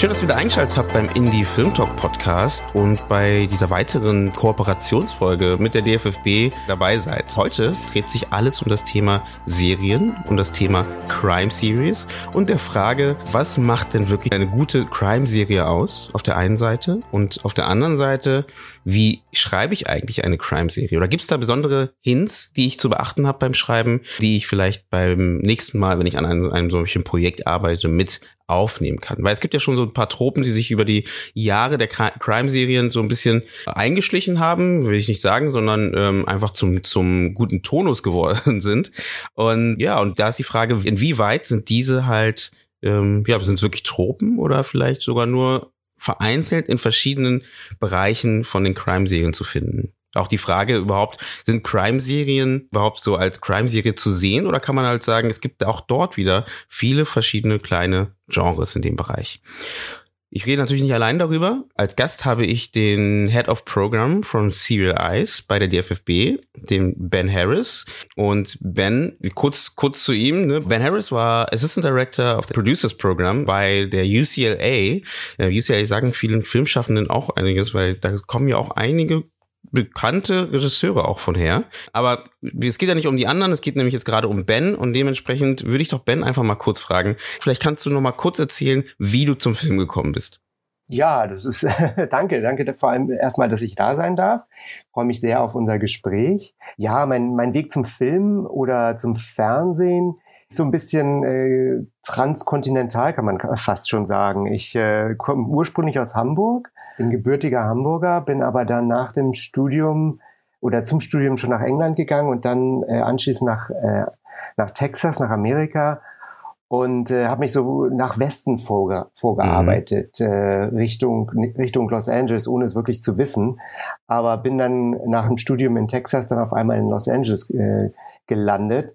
Schön, dass ihr wieder eingeschaltet habt beim Indie Film Talk Podcast und bei dieser weiteren Kooperationsfolge mit der DFFB dabei seid. Heute dreht sich alles um das Thema Serien, um das Thema Crime Series und der Frage, was macht denn wirklich eine gute Crime Serie aus auf der einen Seite und auf der anderen Seite, wie schreibe ich eigentlich eine Crime Serie? Oder gibt es da besondere Hints, die ich zu beachten habe beim Schreiben, die ich vielleicht beim nächsten Mal, wenn ich an einem, einem solchen Projekt arbeite, mit aufnehmen kann. Weil es gibt ja schon so ein paar Tropen, die sich über die Jahre der Crime-Serien so ein bisschen eingeschlichen haben, will ich nicht sagen, sondern ähm, einfach zum, zum guten Tonus geworden sind. Und ja, und da ist die Frage, inwieweit sind diese halt, ähm, ja, sind es wirklich Tropen oder vielleicht sogar nur vereinzelt in verschiedenen Bereichen von den Crime-Serien zu finden? Auch die Frage überhaupt, sind Crime-Serien überhaupt so als Crime-Serie zu sehen oder kann man halt sagen, es gibt auch dort wieder viele verschiedene kleine Genres in dem Bereich? Ich rede natürlich nicht allein darüber. Als Gast habe ich den Head of Program von Serial Eyes bei der DFFB, den Ben Harris. Und Ben, kurz, kurz zu ihm, ne? Ben Harris war Assistant Director of the Producers Program bei der UCLA. UCLA sagen vielen Filmschaffenden auch einiges, weil da kommen ja auch einige bekannte Regisseure auch von her. Aber es geht ja nicht um die anderen, es geht nämlich jetzt gerade um Ben und dementsprechend würde ich doch Ben einfach mal kurz fragen. Vielleicht kannst du noch mal kurz erzählen, wie du zum Film gekommen bist. Ja, das ist danke, danke vor allem erstmal, dass ich da sein darf. Ich freue mich sehr auf unser Gespräch. Ja, mein mein Weg zum Film oder zum Fernsehen ist so ein bisschen äh, transkontinental, kann man fast schon sagen. Ich äh, komme ursprünglich aus Hamburg, bin gebürtiger Hamburger, bin aber dann nach dem Studium oder zum Studium schon nach England gegangen und dann äh, anschließend nach, äh, nach Texas, nach Amerika und äh, habe mich so nach Westen vorge vorgearbeitet, mhm. äh, Richtung, Richtung Los Angeles, ohne es wirklich zu wissen. Aber bin dann nach dem Studium in Texas dann auf einmal in Los Angeles äh, gelandet.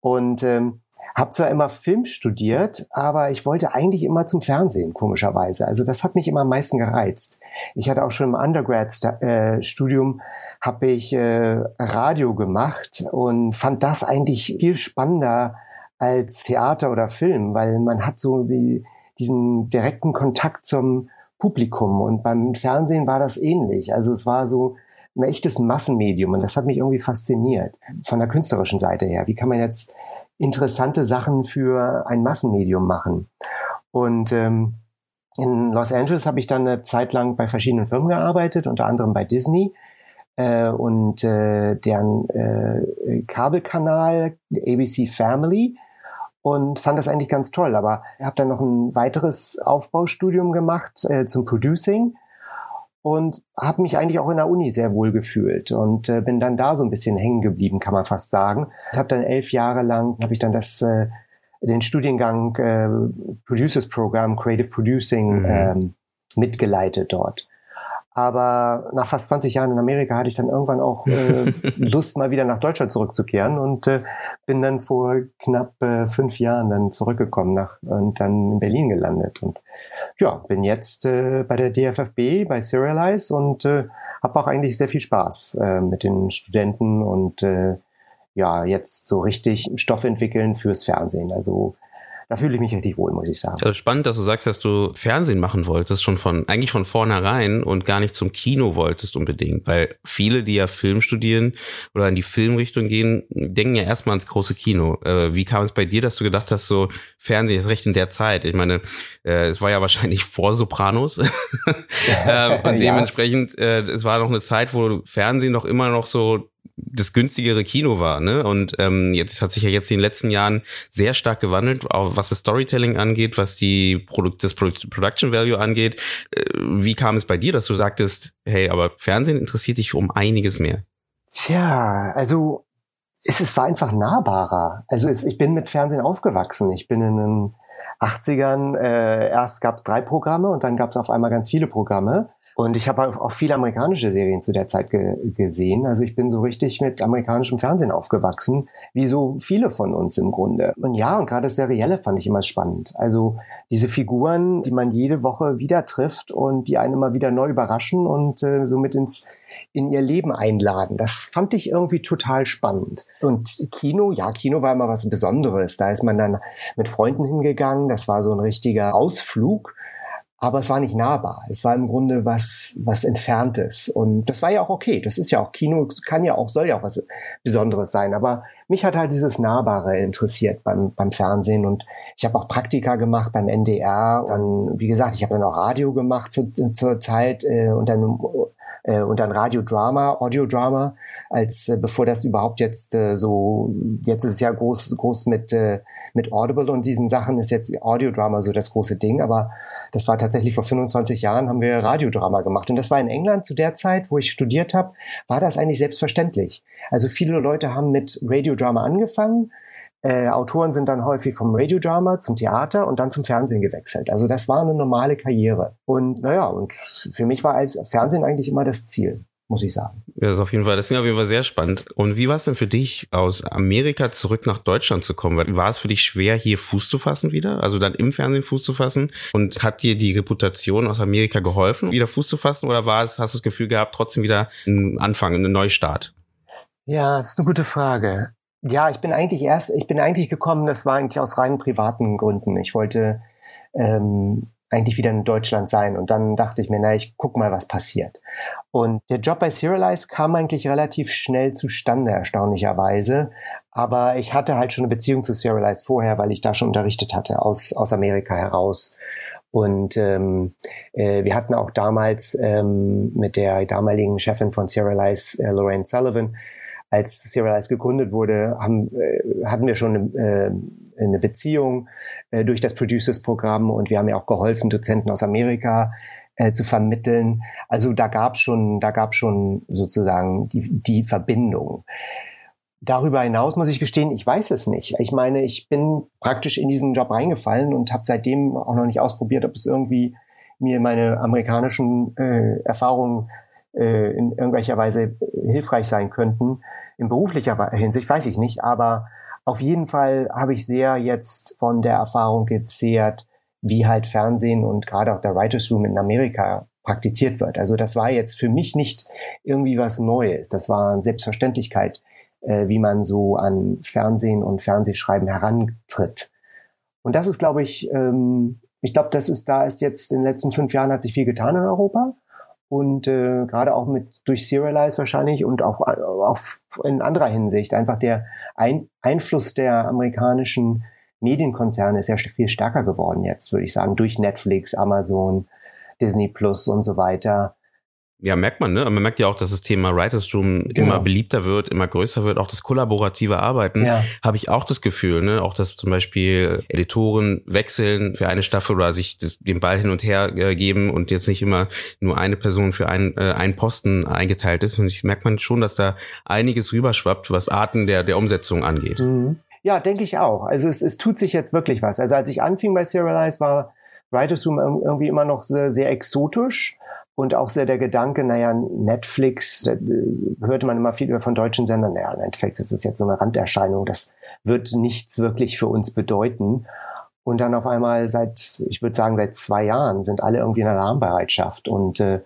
Und ähm, hab zwar immer Film studiert, aber ich wollte eigentlich immer zum Fernsehen, komischerweise. Also das hat mich immer am meisten gereizt. Ich hatte auch schon im Undergrad-Studium habe ich äh, Radio gemacht und fand das eigentlich viel spannender als Theater oder Film, weil man hat so die, diesen direkten Kontakt zum Publikum und beim Fernsehen war das ähnlich. Also es war so ein echtes Massenmedium und das hat mich irgendwie fasziniert von der künstlerischen Seite her. Wie kann man jetzt interessante Sachen für ein Massenmedium machen. Und ähm, in Los Angeles habe ich dann eine Zeit lang bei verschiedenen Firmen gearbeitet, unter anderem bei Disney äh, und äh, deren äh, Kabelkanal ABC Family und fand das eigentlich ganz toll. Aber habe dann noch ein weiteres Aufbaustudium gemacht äh, zum Producing und habe mich eigentlich auch in der Uni sehr wohl gefühlt und äh, bin dann da so ein bisschen hängen geblieben, kann man fast sagen. Habe dann elf Jahre lang habe ich dann das äh, den Studiengang äh, Producers Program Creative Producing mhm. ähm, mitgeleitet dort. Aber nach fast 20 Jahren in Amerika hatte ich dann irgendwann auch äh, Lust, mal wieder nach Deutschland zurückzukehren und äh, bin dann vor knapp äh, fünf Jahren dann zurückgekommen nach, und dann in Berlin gelandet. Und ja, bin jetzt äh, bei der DFFB, bei Serialize und äh, habe auch eigentlich sehr viel Spaß äh, mit den Studenten und äh, ja, jetzt so richtig Stoff entwickeln fürs Fernsehen. Also da fühle ich mich richtig wohl, muss ich sagen. Also spannend, dass du sagst, dass du Fernsehen machen wolltest, schon von, eigentlich von vornherein und gar nicht zum Kino wolltest unbedingt, weil viele, die ja Film studieren oder in die Filmrichtung gehen, denken ja erstmal ans große Kino. Äh, wie kam es bei dir, dass du gedacht hast, so Fernsehen ist recht in der Zeit? Ich meine, äh, es war ja wahrscheinlich vor Sopranos äh, und dementsprechend, äh, es war noch eine Zeit, wo Fernsehen noch immer noch so das günstigere Kino war. Ne? Und ähm, jetzt hat sich ja jetzt in den letzten Jahren sehr stark gewandelt, auch was das Storytelling angeht, was die Produkt, das Production Value angeht. Äh, wie kam es bei dir, dass du sagtest, hey, aber Fernsehen interessiert dich um einiges mehr? Tja, also es, es war einfach nahbarer. Also es, ich bin mit Fernsehen aufgewachsen. Ich bin in den 80ern, äh, erst gab es drei Programme und dann gab es auf einmal ganz viele Programme. Und ich habe auch viele amerikanische Serien zu der Zeit ge gesehen. Also ich bin so richtig mit amerikanischem Fernsehen aufgewachsen, wie so viele von uns im Grunde. Und ja, und gerade das Serielle fand ich immer spannend. Also diese Figuren, die man jede Woche wieder trifft und die einen immer wieder neu überraschen und äh, somit ins in ihr Leben einladen. Das fand ich irgendwie total spannend. Und Kino, ja, Kino war immer was Besonderes. Da ist man dann mit Freunden hingegangen. Das war so ein richtiger Ausflug aber es war nicht nahbar. Es war im Grunde was, was Entferntes. Und das war ja auch okay. Das ist ja auch Kino, kann ja auch, soll ja auch was Besonderes sein. Aber mich hat halt dieses Nahbare interessiert beim, beim Fernsehen. Und ich habe auch Praktika gemacht beim NDR. Dann, wie gesagt, ich habe dann auch Radio gemacht zu, zur Zeit äh, und dann äh, und dann Radiodrama, Audiodrama, als äh, bevor das überhaupt jetzt äh, so, jetzt ist es ja groß, groß mit äh, mit Audible und diesen Sachen ist jetzt Audiodrama so das große Ding, aber das war tatsächlich vor 25 Jahren haben wir Radiodrama gemacht und das war in England zu der Zeit, wo ich studiert habe, war das eigentlich selbstverständlich. Also viele Leute haben mit Radiodrama angefangen, äh, Autoren sind dann häufig vom Radiodrama zum Theater und dann zum Fernsehen gewechselt. Also das war eine normale Karriere. Und naja, und für mich war als Fernsehen eigentlich immer das Ziel muss ich sagen. Ja, das ist auf jeden Fall, das ist auf jeden Fall sehr spannend. Und wie war es denn für dich, aus Amerika zurück nach Deutschland zu kommen? War es für dich schwer, hier Fuß zu fassen wieder? Also dann im Fernsehen Fuß zu fassen? Und hat dir die Reputation aus Amerika geholfen, wieder Fuß zu fassen? Oder war es, hast du das Gefühl gehabt, trotzdem wieder einen Anfang, einen Neustart? Ja, das ist eine gute Frage. Ja, ich bin eigentlich erst, ich bin eigentlich gekommen, das war eigentlich aus rein privaten Gründen. Ich wollte ähm, eigentlich wieder in Deutschland sein. Und dann dachte ich mir, na, ich guck mal, was passiert. Und der Job bei Serialize kam eigentlich relativ schnell zustande, erstaunlicherweise. Aber ich hatte halt schon eine Beziehung zu Serialize vorher, weil ich da schon unterrichtet hatte, aus, aus Amerika heraus. Und ähm, äh, wir hatten auch damals ähm, mit der damaligen Chefin von Serialize, äh, Lorraine Sullivan, als Serialize gegründet wurde, haben, äh, hatten wir schon eine, äh, eine Beziehung äh, durch das Producers-Programm und wir haben ja auch geholfen, Dozenten aus Amerika äh, zu vermitteln. Also da gab schon, da gab schon sozusagen die, die Verbindung. Darüber hinaus muss ich gestehen, ich weiß es nicht. Ich meine, ich bin praktisch in diesen Job reingefallen und habe seitdem auch noch nicht ausprobiert, ob es irgendwie mir meine amerikanischen äh, Erfahrungen äh, in irgendwelcher Weise hilfreich sein könnten. In beruflicher Hinsicht weiß ich nicht, aber auf jeden Fall habe ich sehr jetzt von der Erfahrung gezehrt, wie halt Fernsehen und gerade auch der Writers Room in Amerika praktiziert wird. Also das war jetzt für mich nicht irgendwie was Neues. Das war eine Selbstverständlichkeit, äh, wie man so an Fernsehen und Fernsehschreiben herantritt. Und das ist, glaube ich, ähm, ich glaube, das ist, da ist jetzt in den letzten fünf Jahren hat sich viel getan in Europa und äh, gerade auch mit durch Serialize wahrscheinlich und auch, auch in anderer Hinsicht einfach der Ein Einfluss der amerikanischen Medienkonzerne ist ja viel stärker geworden jetzt, würde ich sagen, durch Netflix, Amazon, Disney Plus und so weiter. Ja, merkt man, ne? Man merkt ja auch, dass das Thema Writers Room genau. immer beliebter wird, immer größer wird. Auch das kollaborative Arbeiten ja. habe ich auch das Gefühl, ne? Auch, dass zum Beispiel Editoren wechseln für eine Staffel oder sich den Ball hin und her äh, geben und jetzt nicht immer nur eine Person für einen, äh, einen Posten eingeteilt ist. Und ich merkt man schon, dass da einiges rüberschwappt, was Arten der, der Umsetzung angeht. Mhm. Ja, denke ich auch. Also es, es tut sich jetzt wirklich was. Also als ich anfing bei Serialize, war Writers Room irgendwie immer noch sehr, sehr exotisch und auch sehr der Gedanke, naja, Netflix, da hörte man immer viel von deutschen Sendern, naja, Endeffekt ist jetzt so eine Randerscheinung, das wird nichts wirklich für uns bedeuten. Und dann auf einmal seit, ich würde sagen, seit zwei Jahren sind alle irgendwie in Alarmbereitschaft und, äh,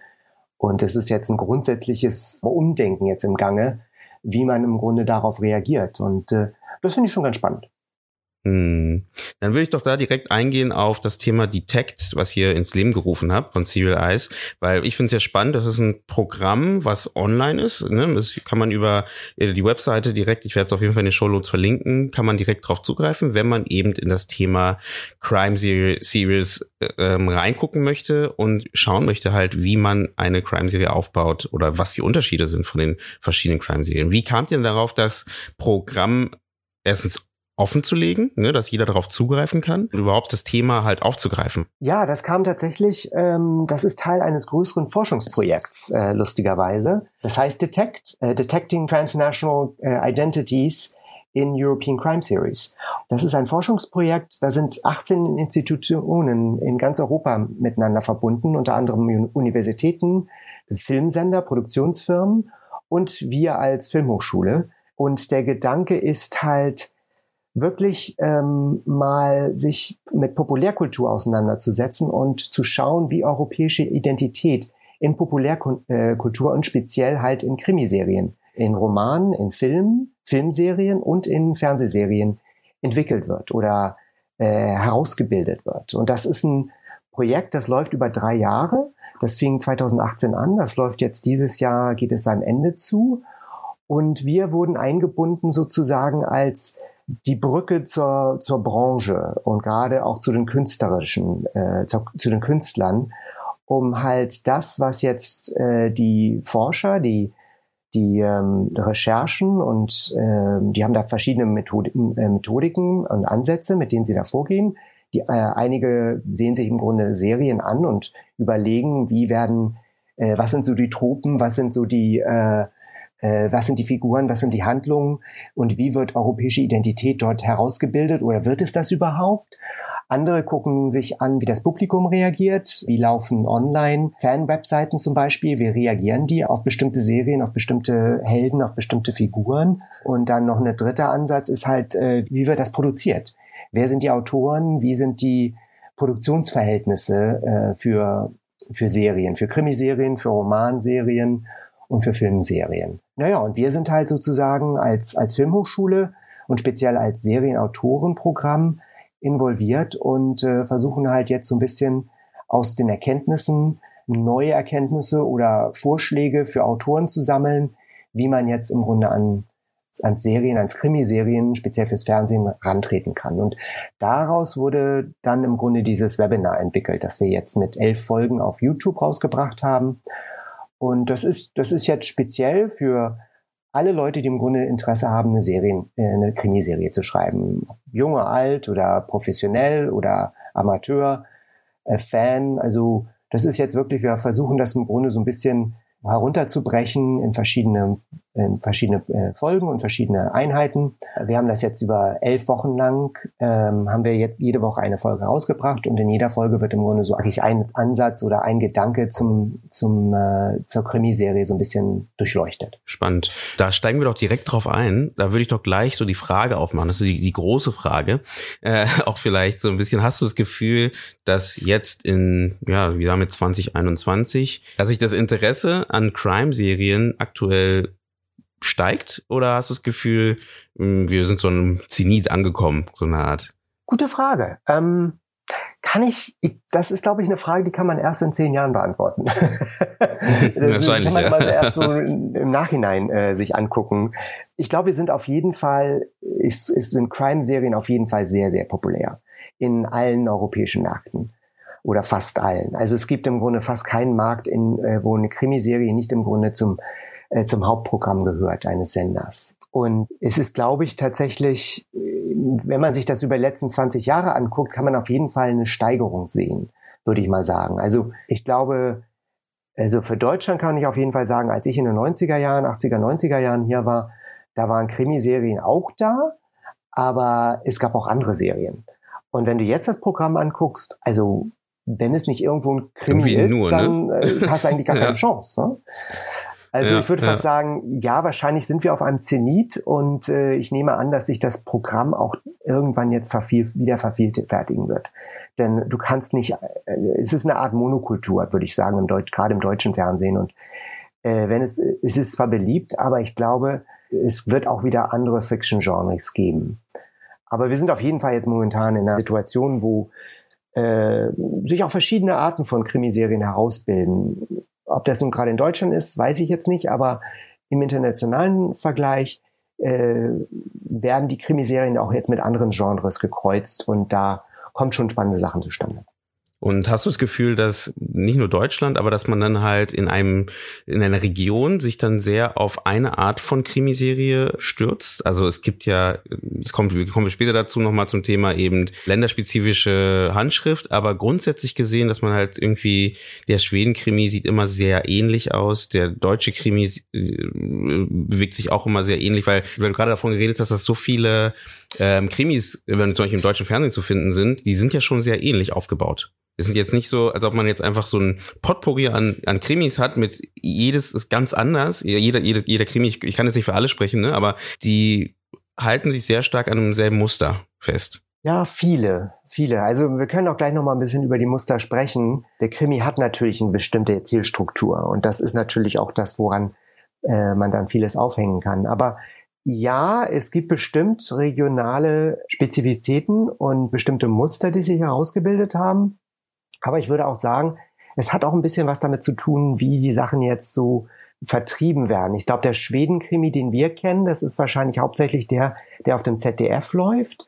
und es ist jetzt ein grundsätzliches Umdenken jetzt im Gange, wie man im Grunde darauf reagiert. Und äh, das finde ich schon ganz spannend. Hm. Dann will ich doch da direkt eingehen auf das Thema Detect, was ihr ins Leben gerufen habt von Serial Eyes, weil ich finde es ja spannend, das ist ein Programm, was online ist. Ne? Das kann man über äh, die Webseite direkt, ich werde es auf jeden Fall in den Show Notes verlinken, kann man direkt drauf zugreifen, wenn man eben in das Thema Crime Series äh, ähm, reingucken möchte und schauen möchte halt, wie man eine Crime-Serie aufbaut oder was die Unterschiede sind von den verschiedenen Crime-Serien. Wie kamt ihr denn darauf, das Programm erstens offen zu legen, ne, dass jeder darauf zugreifen kann und überhaupt das Thema halt aufzugreifen? Ja, das kam tatsächlich, ähm, das ist Teil eines größeren Forschungsprojekts, äh, lustigerweise. Das heißt Detect, äh, Detecting Transnational äh, Identities in European Crime Series. Das ist ein Forschungsprojekt, da sind 18 Institutionen in ganz Europa miteinander verbunden, unter anderem Universitäten, Filmsender, Produktionsfirmen und wir als Filmhochschule. Und der Gedanke ist halt wirklich ähm, mal sich mit Populärkultur auseinanderzusetzen und zu schauen, wie europäische Identität in Populärkultur und speziell halt in Krimiserien, in Romanen, in Filmen, Filmserien und in Fernsehserien entwickelt wird oder äh, herausgebildet wird. Und das ist ein Projekt, das läuft über drei Jahre. Das fing 2018 an, das läuft jetzt dieses Jahr, geht es seinem Ende zu. Und wir wurden eingebunden sozusagen als die Brücke zur, zur Branche und gerade auch zu den künstlerischen, äh, zu, zu den Künstlern, um halt das, was jetzt äh, die Forscher, die die ähm, Recherchen und äh, die haben da verschiedene Methodiken, äh, Methodiken und Ansätze, mit denen sie da vorgehen. Die, äh, einige sehen sich im Grunde Serien an und überlegen, wie werden, äh, was sind so die Tropen, was sind so die, äh, äh, was sind die Figuren, was sind die Handlungen und wie wird europäische Identität dort herausgebildet oder wird es das überhaupt? Andere gucken sich an, wie das Publikum reagiert, wie laufen online Fan-Webseiten zum Beispiel, wie reagieren die auf bestimmte Serien, auf bestimmte Helden, auf bestimmte Figuren. Und dann noch ein dritter Ansatz ist halt, äh, wie wird das produziert? Wer sind die Autoren? Wie sind die Produktionsverhältnisse äh, für, für Serien, für Krimiserien, für Romanserien und für Filmserien? Naja, und wir sind halt sozusagen als, als Filmhochschule und speziell als Serienautorenprogramm involviert und äh, versuchen halt jetzt so ein bisschen aus den Erkenntnissen neue Erkenntnisse oder Vorschläge für Autoren zu sammeln, wie man jetzt im Grunde an ans Serien, ans Krimiserien, speziell fürs Fernsehen rantreten kann. Und daraus wurde dann im Grunde dieses Webinar entwickelt, das wir jetzt mit elf Folgen auf YouTube rausgebracht haben. Und das ist, das ist jetzt speziell für alle Leute, die im Grunde Interesse haben, eine Serie, äh, eine Krimiserie zu schreiben. Junge, alt oder professionell oder Amateur, äh, Fan. Also das ist jetzt wirklich, wir versuchen das im Grunde so ein bisschen herunterzubrechen in verschiedene verschiedene äh, Folgen und verschiedene Einheiten. Wir haben das jetzt über elf Wochen lang, ähm, haben wir jetzt jede Woche eine Folge rausgebracht und in jeder Folge wird im Grunde so eigentlich ein Ansatz oder ein Gedanke zum, zum, äh, zur Krimiserie so ein bisschen durchleuchtet. Spannend. Da steigen wir doch direkt drauf ein. Da würde ich doch gleich so die Frage aufmachen. Das ist die, die große Frage. Äh, auch vielleicht so ein bisschen, hast du das Gefühl, dass jetzt in, ja, haben jetzt 2021, dass sich das Interesse an Crime-Serien aktuell steigt oder hast du das Gefühl, hm, wir sind so einem Zenit angekommen, so eine Art? Gute Frage. Ähm, kann ich, das ist, glaube ich, eine Frage, die kann man erst in zehn Jahren beantworten. das, das kann man ja. erst so im Nachhinein äh, sich angucken. Ich glaube, wir sind auf jeden Fall, es, es sind Crime-Serien auf jeden Fall sehr, sehr populär in allen europäischen Märkten oder fast allen. Also es gibt im Grunde fast keinen Markt, in, äh, wo eine Krimiserie nicht im Grunde zum äh, zum Hauptprogramm gehört eines Senders. Und es ist, glaube ich, tatsächlich, äh, wenn man sich das über die letzten 20 Jahre anguckt, kann man auf jeden Fall eine Steigerung sehen, würde ich mal sagen. Also ich glaube, also für Deutschland kann ich auf jeden Fall sagen, als ich in den 90er Jahren, 80er, 90er Jahren hier war, da waren Krimiserien auch da, aber es gab auch andere Serien. Und wenn du jetzt das Programm anguckst, also wenn es nicht irgendwo ein Krimi Irgendwie ist, nur, dann ne? Hast du eigentlich gar keine Chance. Ne? Also ja, ich würde ja. fast sagen, ja, wahrscheinlich sind wir auf einem Zenit und äh, ich nehme an, dass sich das Programm auch irgendwann jetzt verviel, wieder vervielfältigen wird. Denn du kannst nicht, äh, es ist eine Art Monokultur, würde ich sagen, im Deutsch, gerade im deutschen Fernsehen. Und äh, wenn es, es ist zwar beliebt, aber ich glaube, es wird auch wieder andere Fiction-Genres geben. Aber wir sind auf jeden Fall jetzt momentan in einer Situation, wo äh, sich auch verschiedene Arten von Krimiserien herausbilden. Ob das nun gerade in Deutschland ist, weiß ich jetzt nicht, aber im internationalen Vergleich äh, werden die Krimiserien auch jetzt mit anderen Genres gekreuzt und da kommt schon spannende Sachen zustande. Und hast du das Gefühl, dass nicht nur Deutschland, aber dass man dann halt in einem, in einer Region sich dann sehr auf eine Art von Krimiserie stürzt? Also es gibt ja, es kommt, wir kommen später dazu nochmal zum Thema eben länderspezifische Handschrift, aber grundsätzlich gesehen, dass man halt irgendwie, der Schweden-Krimi sieht immer sehr ähnlich aus, der deutsche Krimi äh, bewegt sich auch immer sehr ähnlich, weil, weil du gerade davon geredet dass so viele ähm, Krimis, wenn zum Beispiel im deutschen Fernsehen zu finden sind, die sind ja schon sehr ähnlich aufgebaut. Es sind jetzt nicht so, als ob man jetzt einfach so ein Potpourri an, an Krimis hat, mit jedes ist ganz anders. Jeder, jeder, jeder Krimi, ich, ich kann jetzt nicht für alle sprechen, ne, aber die halten sich sehr stark an einem selben Muster fest. Ja, viele, viele. Also wir können auch gleich noch mal ein bisschen über die Muster sprechen. Der Krimi hat natürlich eine bestimmte Erzählstruktur und das ist natürlich auch das, woran äh, man dann vieles aufhängen kann. Aber ja, es gibt bestimmt regionale Spezifitäten und bestimmte Muster, die sich herausgebildet haben. Aber ich würde auch sagen, es hat auch ein bisschen was damit zu tun, wie die Sachen jetzt so vertrieben werden. Ich glaube, der Schweden-Krimi, den wir kennen, das ist wahrscheinlich hauptsächlich der, der auf dem ZDF läuft.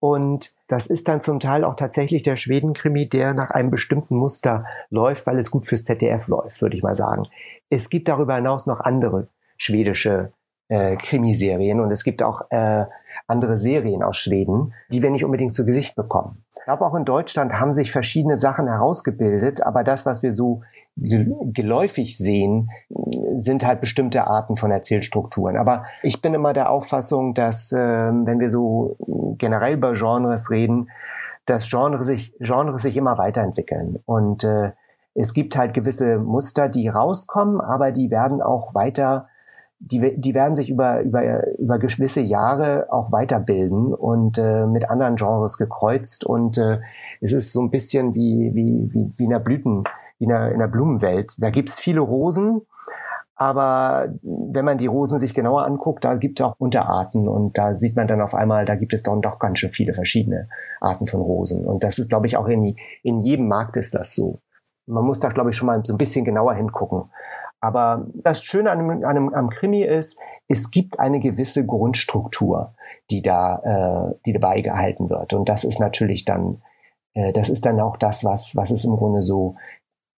Und das ist dann zum Teil auch tatsächlich der Schweden-Krimi, der nach einem bestimmten Muster läuft, weil es gut fürs ZDF läuft, würde ich mal sagen. Es gibt darüber hinaus noch andere schwedische äh, Krimiserien und es gibt auch äh, andere Serien aus Schweden, die wir nicht unbedingt zu Gesicht bekommen. Ich glaube, auch in Deutschland haben sich verschiedene Sachen herausgebildet, aber das, was wir so geläufig sehen, sind halt bestimmte Arten von Erzählstrukturen. Aber ich bin immer der Auffassung, dass, äh, wenn wir so generell über Genres reden, dass Genres sich, Genres sich immer weiterentwickeln. Und äh, es gibt halt gewisse Muster, die rauskommen, aber die werden auch weiter die, die werden sich über, über, über gewisse Jahre auch weiterbilden und äh, mit anderen Genres gekreuzt. Und äh, es ist so ein bisschen wie, wie, wie, wie in der Blüten, wie in der, in der Blumenwelt. Da gibt's viele Rosen, aber wenn man die Rosen sich genauer anguckt, da gibt es auch Unterarten und da sieht man dann auf einmal, da gibt es dann doch ganz schön viele verschiedene Arten von Rosen. Und das ist, glaube ich, auch in, in jedem Markt ist das so. Man muss da, glaube ich, schon mal so ein bisschen genauer hingucken. Aber das Schöne an einem, an einem, am Krimi ist, es gibt eine gewisse Grundstruktur, die da, äh, die dabei gehalten wird. Und das ist natürlich dann, äh, das ist dann auch das, was, was es im Grunde so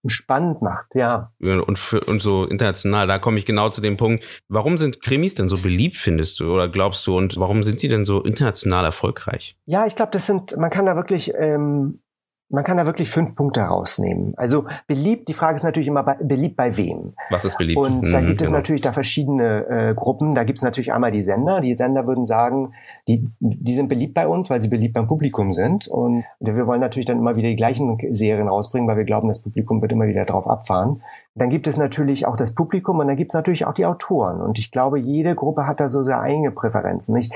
spannend macht, ja. Und, für, und so international, da komme ich genau zu dem Punkt, warum sind Krimis denn so beliebt, findest du, oder glaubst du, und warum sind sie denn so international erfolgreich? Ja, ich glaube, das sind, man kann da wirklich ähm, man kann da wirklich fünf Punkte rausnehmen. Also beliebt, die Frage ist natürlich immer bei, beliebt bei wem. Was ist beliebt? Und mhm, da gibt es genau. natürlich da verschiedene äh, Gruppen. Da gibt es natürlich einmal die Sender. Die Sender würden sagen, die, die sind beliebt bei uns, weil sie beliebt beim Publikum sind. Und wir wollen natürlich dann immer wieder die gleichen Serien rausbringen, weil wir glauben, das Publikum wird immer wieder drauf abfahren. Dann gibt es natürlich auch das Publikum und dann gibt es natürlich auch die Autoren. Und ich glaube, jede Gruppe hat da so sehr eigene Präferenzen. Ich,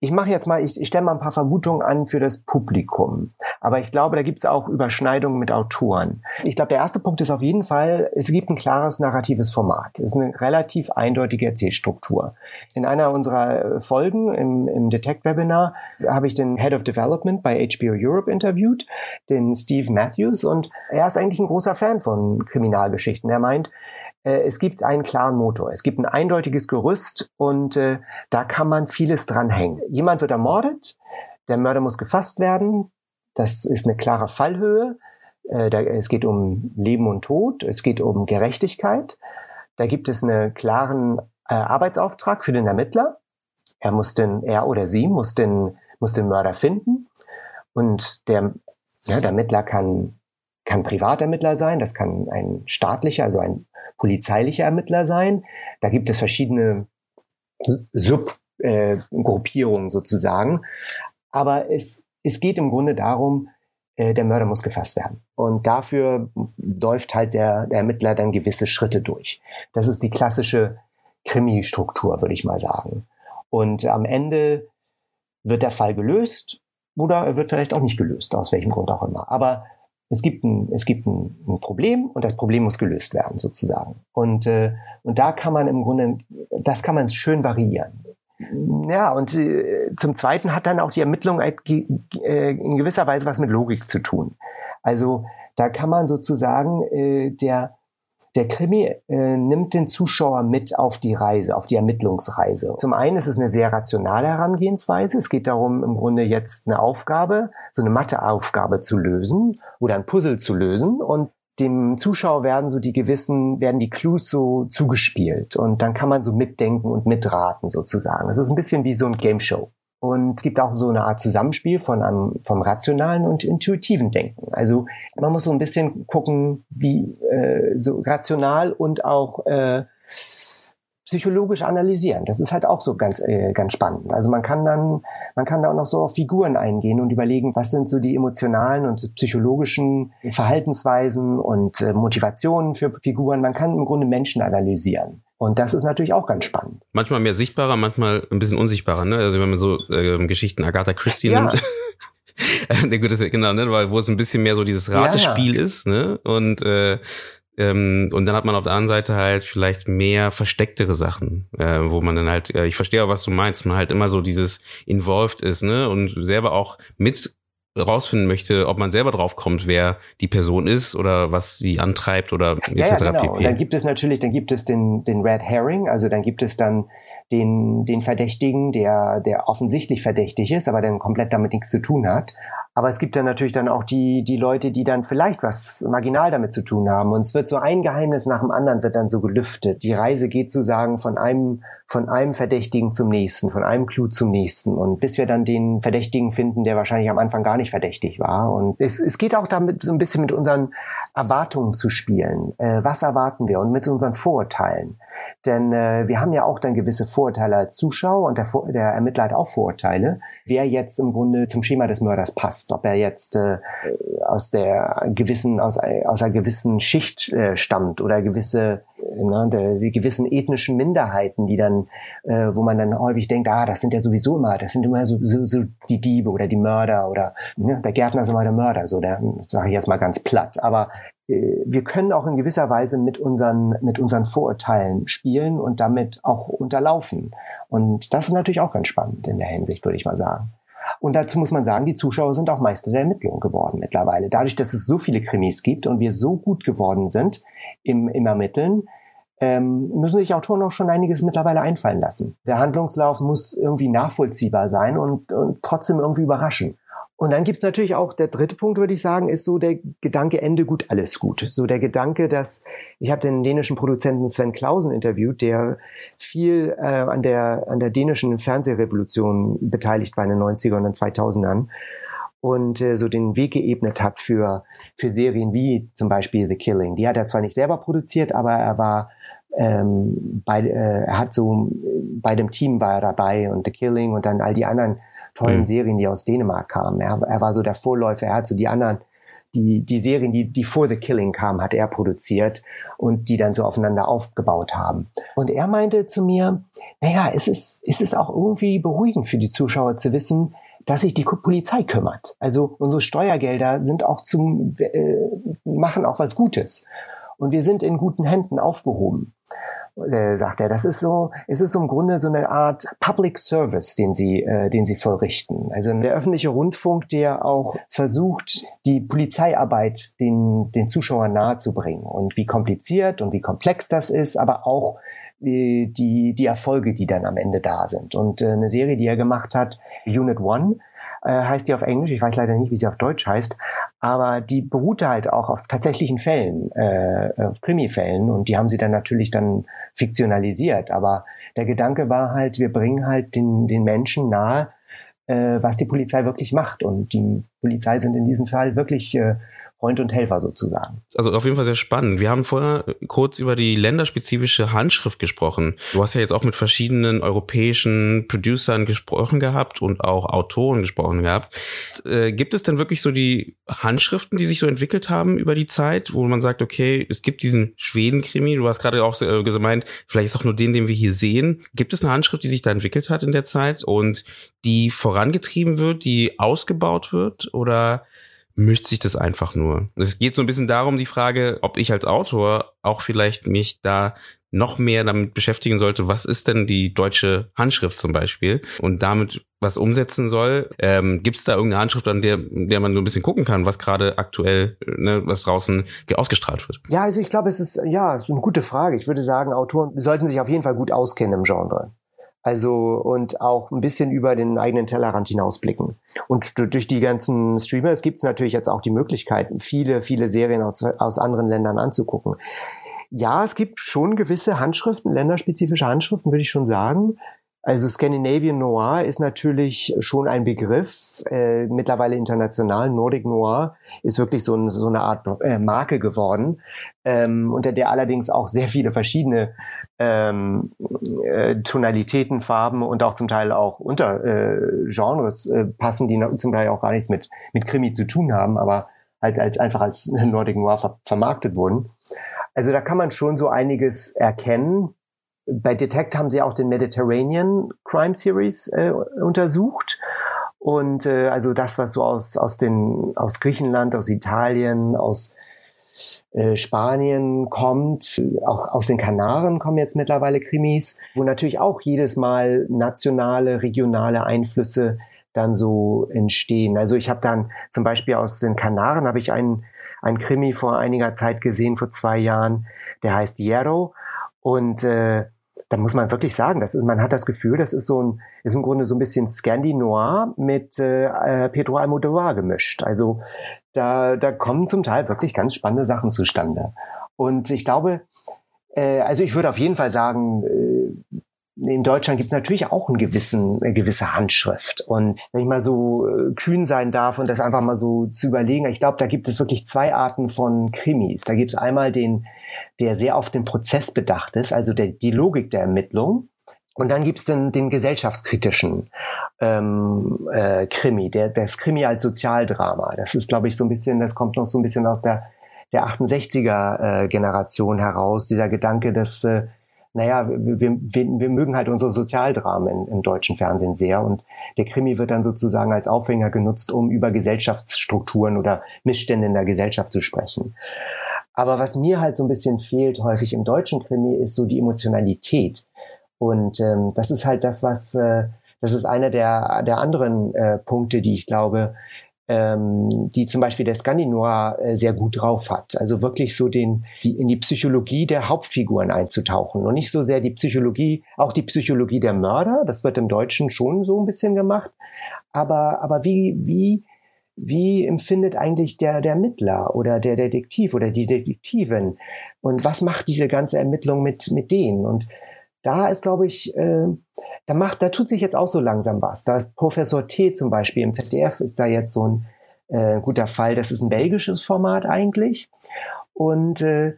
ich mache jetzt mal, ich, ich stelle mal ein paar Vermutungen an für das Publikum. Aber ich glaube, da gibt es auch Überschneidungen mit Autoren. Ich glaube, der erste Punkt ist auf jeden Fall, es gibt ein klares narratives Format. Es ist eine relativ eindeutige Erzählstruktur. In einer unserer Folgen im, im Detect-Webinar habe ich den Head of Development bei HBO Europe interviewt, den Steve Matthews. Und er ist eigentlich ein großer Fan von Kriminalgeschichten er meint, äh, es gibt einen klaren Motor, es gibt ein eindeutiges Gerüst und äh, da kann man vieles dranhängen. Jemand wird ermordet, der Mörder muss gefasst werden, das ist eine klare Fallhöhe, äh, da, es geht um Leben und Tod, es geht um Gerechtigkeit, da gibt es einen klaren äh, Arbeitsauftrag für den Ermittler, er muss den, er oder sie muss den, muss den Mörder finden. Und der, ja, der Ermittler kann kann Privatermittler sein, das kann ein staatlicher, also ein polizeilicher Ermittler sein. Da gibt es verschiedene Subgruppierungen äh, sozusagen. Aber es, es geht im Grunde darum, äh, der Mörder muss gefasst werden. Und dafür läuft halt der, der Ermittler dann gewisse Schritte durch. Das ist die klassische Krimi-Struktur, würde ich mal sagen. Und am Ende wird der Fall gelöst oder er wird vielleicht auch nicht gelöst, aus welchem Grund auch immer. Aber es gibt ein, es gibt ein, ein, Problem und das Problem muss gelöst werden sozusagen. Und, äh, und da kann man im Grunde, das kann man schön variieren. Ja, und äh, zum Zweiten hat dann auch die Ermittlung äh, in gewisser Weise was mit Logik zu tun. Also da kann man sozusagen, äh, der, Der Krimi äh, nimmt den Zuschauer mit auf die Reise, auf die Ermittlungsreise. Zum einen ist es eine sehr rationale Herangehensweise. Es geht darum, im Grunde jetzt eine Aufgabe, so eine Matheaufgabe zu lösen oder ein Puzzle zu lösen und dem Zuschauer werden so die gewissen, werden die Clues so zugespielt und dann kann man so mitdenken und mitraten sozusagen. Es ist ein bisschen wie so ein Game Show. Und es gibt auch so eine Art Zusammenspiel von einem, vom rationalen und intuitiven Denken. Also man muss so ein bisschen gucken, wie äh, so rational und auch äh, psychologisch analysieren. Das ist halt auch so ganz, äh, ganz spannend. Also man kann dann, man kann da auch noch so auf Figuren eingehen und überlegen, was sind so die emotionalen und psychologischen Verhaltensweisen und äh, Motivationen für Figuren. Man kann im Grunde Menschen analysieren. Und das ist natürlich auch ganz spannend. Manchmal mehr sichtbarer, manchmal ein bisschen unsichtbarer. Ne? Also wenn man so äh, Geschichten Agatha Christie ja. nimmt. Der gute, genau, ne, weil wo es ein bisschen mehr so dieses Ratespiel ja, ja. ist, ne? Und äh, ähm, und dann hat man auf der anderen Seite halt vielleicht mehr verstecktere Sachen, äh, wo man dann halt, äh, ich verstehe auch, was du meinst, man halt immer so dieses involved ist, ne? Und selber auch mit rausfinden möchte, ob man selber drauf kommt, wer die Person ist oder was sie antreibt oder etc. Ja, ja, genau. Und dann gibt es natürlich, dann gibt es den, den Red Herring, also dann gibt es dann den, den Verdächtigen, der, der offensichtlich verdächtig ist, aber dann komplett damit nichts zu tun hat. Aber es gibt dann natürlich dann auch die, die Leute, die dann vielleicht was marginal damit zu tun haben. Und es wird so ein Geheimnis nach dem anderen wird dann so gelüftet. Die Reise geht sozusagen von einem, von einem Verdächtigen zum nächsten, von einem Clou zum nächsten. Und bis wir dann den Verdächtigen finden, der wahrscheinlich am Anfang gar nicht verdächtig war. Und es, es geht auch damit so ein bisschen mit unseren Erwartungen zu spielen. Äh, was erwarten wir? Und mit unseren Vorurteilen. Denn äh, wir haben ja auch dann gewisse Vorurteile als Zuschauer und der, der Ermittler hat auch Vorurteile, wer jetzt im Grunde zum Schema des Mörders passt. Ob er jetzt äh, aus der gewissen, aus, aus einer gewissen Schicht äh, stammt oder gewisse, ne, der, die gewissen ethnischen Minderheiten, die dann, äh, wo man dann häufig denkt, ah, das sind ja sowieso immer, das sind immer so, so, so die Diebe oder die Mörder oder ne, der Gärtner ist immer der Mörder, so der sage ich jetzt mal ganz platt. Aber wir können auch in gewisser Weise mit unseren, mit unseren Vorurteilen spielen und damit auch unterlaufen. Und das ist natürlich auch ganz spannend in der Hinsicht, würde ich mal sagen. Und dazu muss man sagen, die Zuschauer sind auch Meister der Ermittlung geworden mittlerweile. Dadurch, dass es so viele Krimis gibt und wir so gut geworden sind im, im Ermitteln, ähm, müssen sich Autoren auch schon einiges mittlerweile einfallen lassen. Der Handlungslauf muss irgendwie nachvollziehbar sein und, und trotzdem irgendwie überraschen. Und dann gibt's natürlich auch, der dritte Punkt, würde ich sagen, ist so der Gedanke, Ende gut, alles gut. So der Gedanke, dass, ich habe den dänischen Produzenten Sven Clausen interviewt, der viel äh, an, der, an der dänischen Fernsehrevolution beteiligt war in den 90er und den 2000ern und äh, so den Weg geebnet hat für, für Serien wie zum Beispiel The Killing. Die hat er zwar nicht selber produziert, aber er war ähm, bei, äh, er hat so bei dem Team war er dabei und The Killing und dann all die anderen tollen mhm. Serien, die aus Dänemark kamen. Er, er war so der Vorläufer, er hat so die anderen die, die Serien, die, die vor The Killing kamen, hat er produziert und die dann so aufeinander aufgebaut haben. Und er meinte zu mir, naja, es ist, es ist auch irgendwie beruhigend für die Zuschauer zu wissen, dass sich die Polizei kümmert. Also unsere Steuergelder sind auch zum, äh, machen auch was Gutes. Und wir sind in guten Händen aufgehoben äh, sagt er. Das ist so, es ist im Grunde so eine Art Public Service, den sie, äh, den sie vollrichten. Also der öffentliche Rundfunk, der auch versucht, die Polizeiarbeit den, den Zuschauern nahezubringen und wie kompliziert und wie komplex das ist, aber auch äh, die, die Erfolge, die dann am Ende da sind. Und äh, eine Serie, die er gemacht hat, Unit One, äh, heißt die auf Englisch, ich weiß leider nicht, wie sie auf Deutsch heißt, aber die beruhte halt auch auf tatsächlichen Fällen, äh, auf Krimi-Fällen. Und die haben sie dann natürlich dann fiktionalisiert, aber der Gedanke war halt, wir bringen halt den, den Menschen nahe, äh, was die Polizei wirklich macht. Und die Polizei sind in diesem Fall wirklich äh, Freund und Helfer sozusagen. Also auf jeden Fall sehr spannend. Wir haben vorher kurz über die länderspezifische Handschrift gesprochen. Du hast ja jetzt auch mit verschiedenen europäischen Producern gesprochen gehabt und auch Autoren gesprochen gehabt. Äh, gibt es denn wirklich so die Handschriften, die sich so entwickelt haben über die Zeit, wo man sagt, okay, es gibt diesen Schweden-Krimi, du hast gerade auch äh, gemeint, vielleicht ist auch nur den, den wir hier sehen. Gibt es eine Handschrift, die sich da entwickelt hat in der Zeit und die vorangetrieben wird, die ausgebaut wird oder mischt sich das einfach nur. Es geht so ein bisschen darum, die Frage, ob ich als Autor auch vielleicht mich da noch mehr damit beschäftigen sollte, was ist denn die deutsche Handschrift zum Beispiel und damit was umsetzen soll. Ähm, Gibt es da irgendeine Handschrift, an der, der man so ein bisschen gucken kann, was gerade aktuell, ne, was draußen ausgestrahlt wird? Ja, also ich glaube, es ist ja ist eine gute Frage. Ich würde sagen, Autoren sollten sich auf jeden Fall gut auskennen im Genre. Also und auch ein bisschen über den eigenen Tellerrand hinausblicken. Und durch die ganzen Streamer, gibt es natürlich jetzt auch die Möglichkeit, viele, viele Serien aus, aus anderen Ländern anzugucken. Ja, es gibt schon gewisse Handschriften, länderspezifische Handschriften, würde ich schon sagen. Also Scandinavian Noir ist natürlich schon ein Begriff, äh, mittlerweile international. Nordic Noir ist wirklich so, ein, so eine Art äh, Marke geworden, ähm, unter der allerdings auch sehr viele verschiedene ähm, äh, Tonalitäten, Farben und auch zum Teil auch unter äh, äh, passen, die zum Teil auch gar nichts mit, mit Krimi zu tun haben, aber halt als, einfach als Nordic Noir ver vermarktet wurden. Also da kann man schon so einiges erkennen bei Detect haben sie auch den Mediterranean Crime Series äh, untersucht. Und äh, also das, was so aus, aus, den, aus Griechenland, aus Italien, aus äh, Spanien kommt, auch aus den Kanaren kommen jetzt mittlerweile Krimis, wo natürlich auch jedes Mal nationale, regionale Einflüsse dann so entstehen. Also ich habe dann zum Beispiel aus den Kanaren habe ich einen, einen Krimi vor einiger Zeit gesehen, vor zwei Jahren, der heißt Hierro. Und äh, da muss man wirklich sagen, das ist, man hat das Gefühl, das ist so ein, ist im Grunde so ein bisschen Scandi Noir mit äh, äh, Pedro Almodovar gemischt. Also da, da kommen zum Teil wirklich ganz spannende Sachen zustande. Und ich glaube, äh, also ich würde auf jeden Fall sagen, äh, in Deutschland gibt es natürlich auch einen gewissen, eine gewisse Handschrift. Und wenn ich mal so äh, kühn sein darf und das einfach mal so zu überlegen, ich glaube, da gibt es wirklich zwei Arten von Krimis. Da gibt es einmal den, der sehr auf den Prozess bedacht ist, also der, die Logik der Ermittlung. Und dann gibt's den, den gesellschaftskritischen ähm, äh, Krimi, der, das Krimi als Sozialdrama. Das ist, glaube ich, so ein bisschen, das kommt noch so ein bisschen aus der, der 68er äh, Generation heraus, dieser Gedanke, dass äh, naja, wir, wir, wir mögen halt unsere Sozialdramen im, im deutschen Fernsehen sehr und der Krimi wird dann sozusagen als Aufhänger genutzt, um über Gesellschaftsstrukturen oder Missstände in der Gesellschaft zu sprechen. Aber was mir halt so ein bisschen fehlt häufig im deutschen Krimi ist so die Emotionalität. Und ähm, das ist halt das, was, äh, das ist einer der, der anderen äh, Punkte, die ich glaube, ähm, die zum Beispiel der Scandinoir äh, sehr gut drauf hat. Also wirklich so den, die, in die Psychologie der Hauptfiguren einzutauchen und nicht so sehr die Psychologie, auch die Psychologie der Mörder, das wird im Deutschen schon so ein bisschen gemacht, aber, aber wie, wie, wie empfindet eigentlich der, der Mittler oder der Detektiv oder die Detektivin? Und was macht diese ganze Ermittlung mit, mit denen? Und da ist, glaube ich, äh, da macht, da tut sich jetzt auch so langsam was. Da Professor T zum Beispiel im ZDF ist da jetzt so ein äh, guter Fall. Das ist ein belgisches Format eigentlich. Und äh,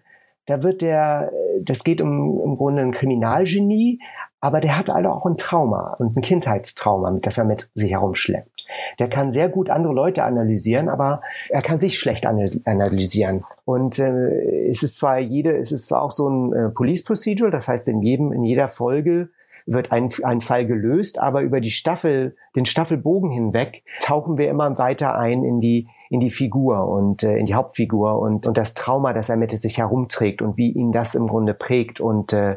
da wird der, das geht um im Grunde ein Kriminalgenie, aber der hat also auch ein Trauma und ein Kindheitstrauma, das er mit sich herumschleppt. Der kann sehr gut andere Leute analysieren, aber er kann sich schlecht analysieren. Und äh, es ist zwar jede, es ist auch so ein äh, Police Procedural, das heißt in jedem, in jeder Folge wird ein, ein Fall gelöst, aber über die Staffel, den Staffelbogen hinweg tauchen wir immer weiter ein in die in die Figur und äh, in die Hauptfigur und, und das Trauma, das er mit sich herumträgt und wie ihn das im Grunde prägt und äh,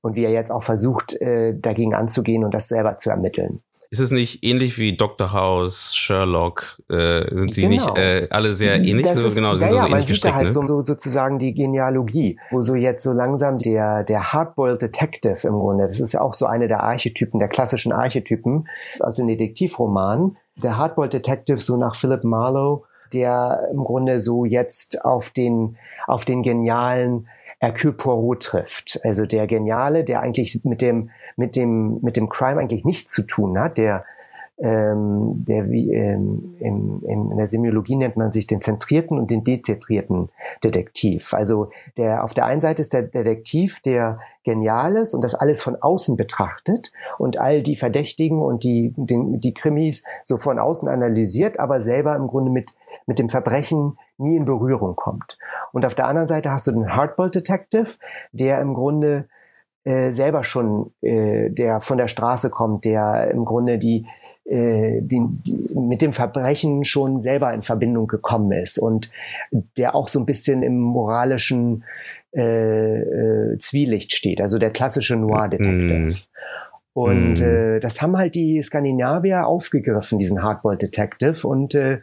und wie er jetzt auch versucht, äh, dagegen anzugehen und das selber zu ermitteln. Ist es nicht ähnlich wie Dr. House, Sherlock? Äh, sind sie genau. nicht äh, alle sehr ähnlich? Das ist, genau, ja, so, ja, so man sieht da halt ne? so, so, sozusagen die Genealogie, wo so jetzt so langsam der, der Hardboiled Detective im Grunde, das ist ja auch so eine der Archetypen, der klassischen Archetypen aus den Detektivromanen. Der Hardboiled Detective so nach Philip Marlowe, der im Grunde so jetzt auf den, auf den genialen Hercule Poirot trifft. Also der Geniale, der eigentlich mit dem, mit dem, mit dem Crime eigentlich nichts zu tun hat, der, ähm, der wie ähm, in, in, der Semiologie nennt man sich den zentrierten und den dezentrierten Detektiv. Also der auf der einen Seite ist der Detektiv, der genial ist und das alles von außen betrachtet und all die Verdächtigen und die, den, die Krimis so von außen analysiert, aber selber im Grunde mit, mit dem Verbrechen nie in Berührung kommt. Und auf der anderen Seite hast du den Hardball Detective, der im Grunde äh, selber schon, äh, der von der Straße kommt, der im Grunde die, äh, die, die mit dem Verbrechen schon selber in Verbindung gekommen ist und der auch so ein bisschen im moralischen äh, äh, Zwielicht steht, also der klassische Noir-Detective. Mm. Und mm. äh, das haben halt die Skandinavier aufgegriffen, diesen Hardboiled Detective und äh,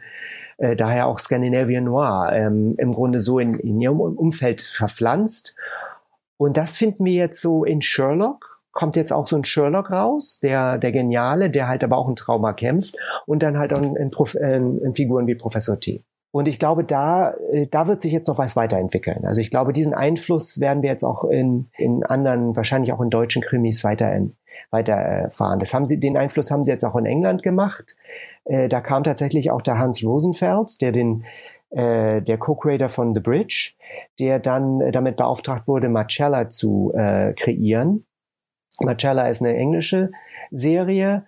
äh, daher auch Scandinavian Noir ähm, im Grunde so in, in ihrem Umfeld verpflanzt. Und das finden wir jetzt so in Sherlock, kommt jetzt auch so ein Sherlock raus, der, der Geniale, der halt aber auch ein Trauma kämpft und dann halt auch in, in, in, in Figuren wie Professor T. Und ich glaube, da, äh, da wird sich jetzt noch was weiterentwickeln. Also ich glaube, diesen Einfluss werden wir jetzt auch in, in anderen, wahrscheinlich auch in deutschen Krimis weiter, weiter erfahren. Das haben sie, den Einfluss haben sie jetzt auch in England gemacht. Äh, da kam tatsächlich auch der Hans Rosenfeld, der den, äh, der Co-Creator von The Bridge, der dann äh, damit beauftragt wurde, Marcella zu äh, kreieren. Marcella ist eine englische Serie,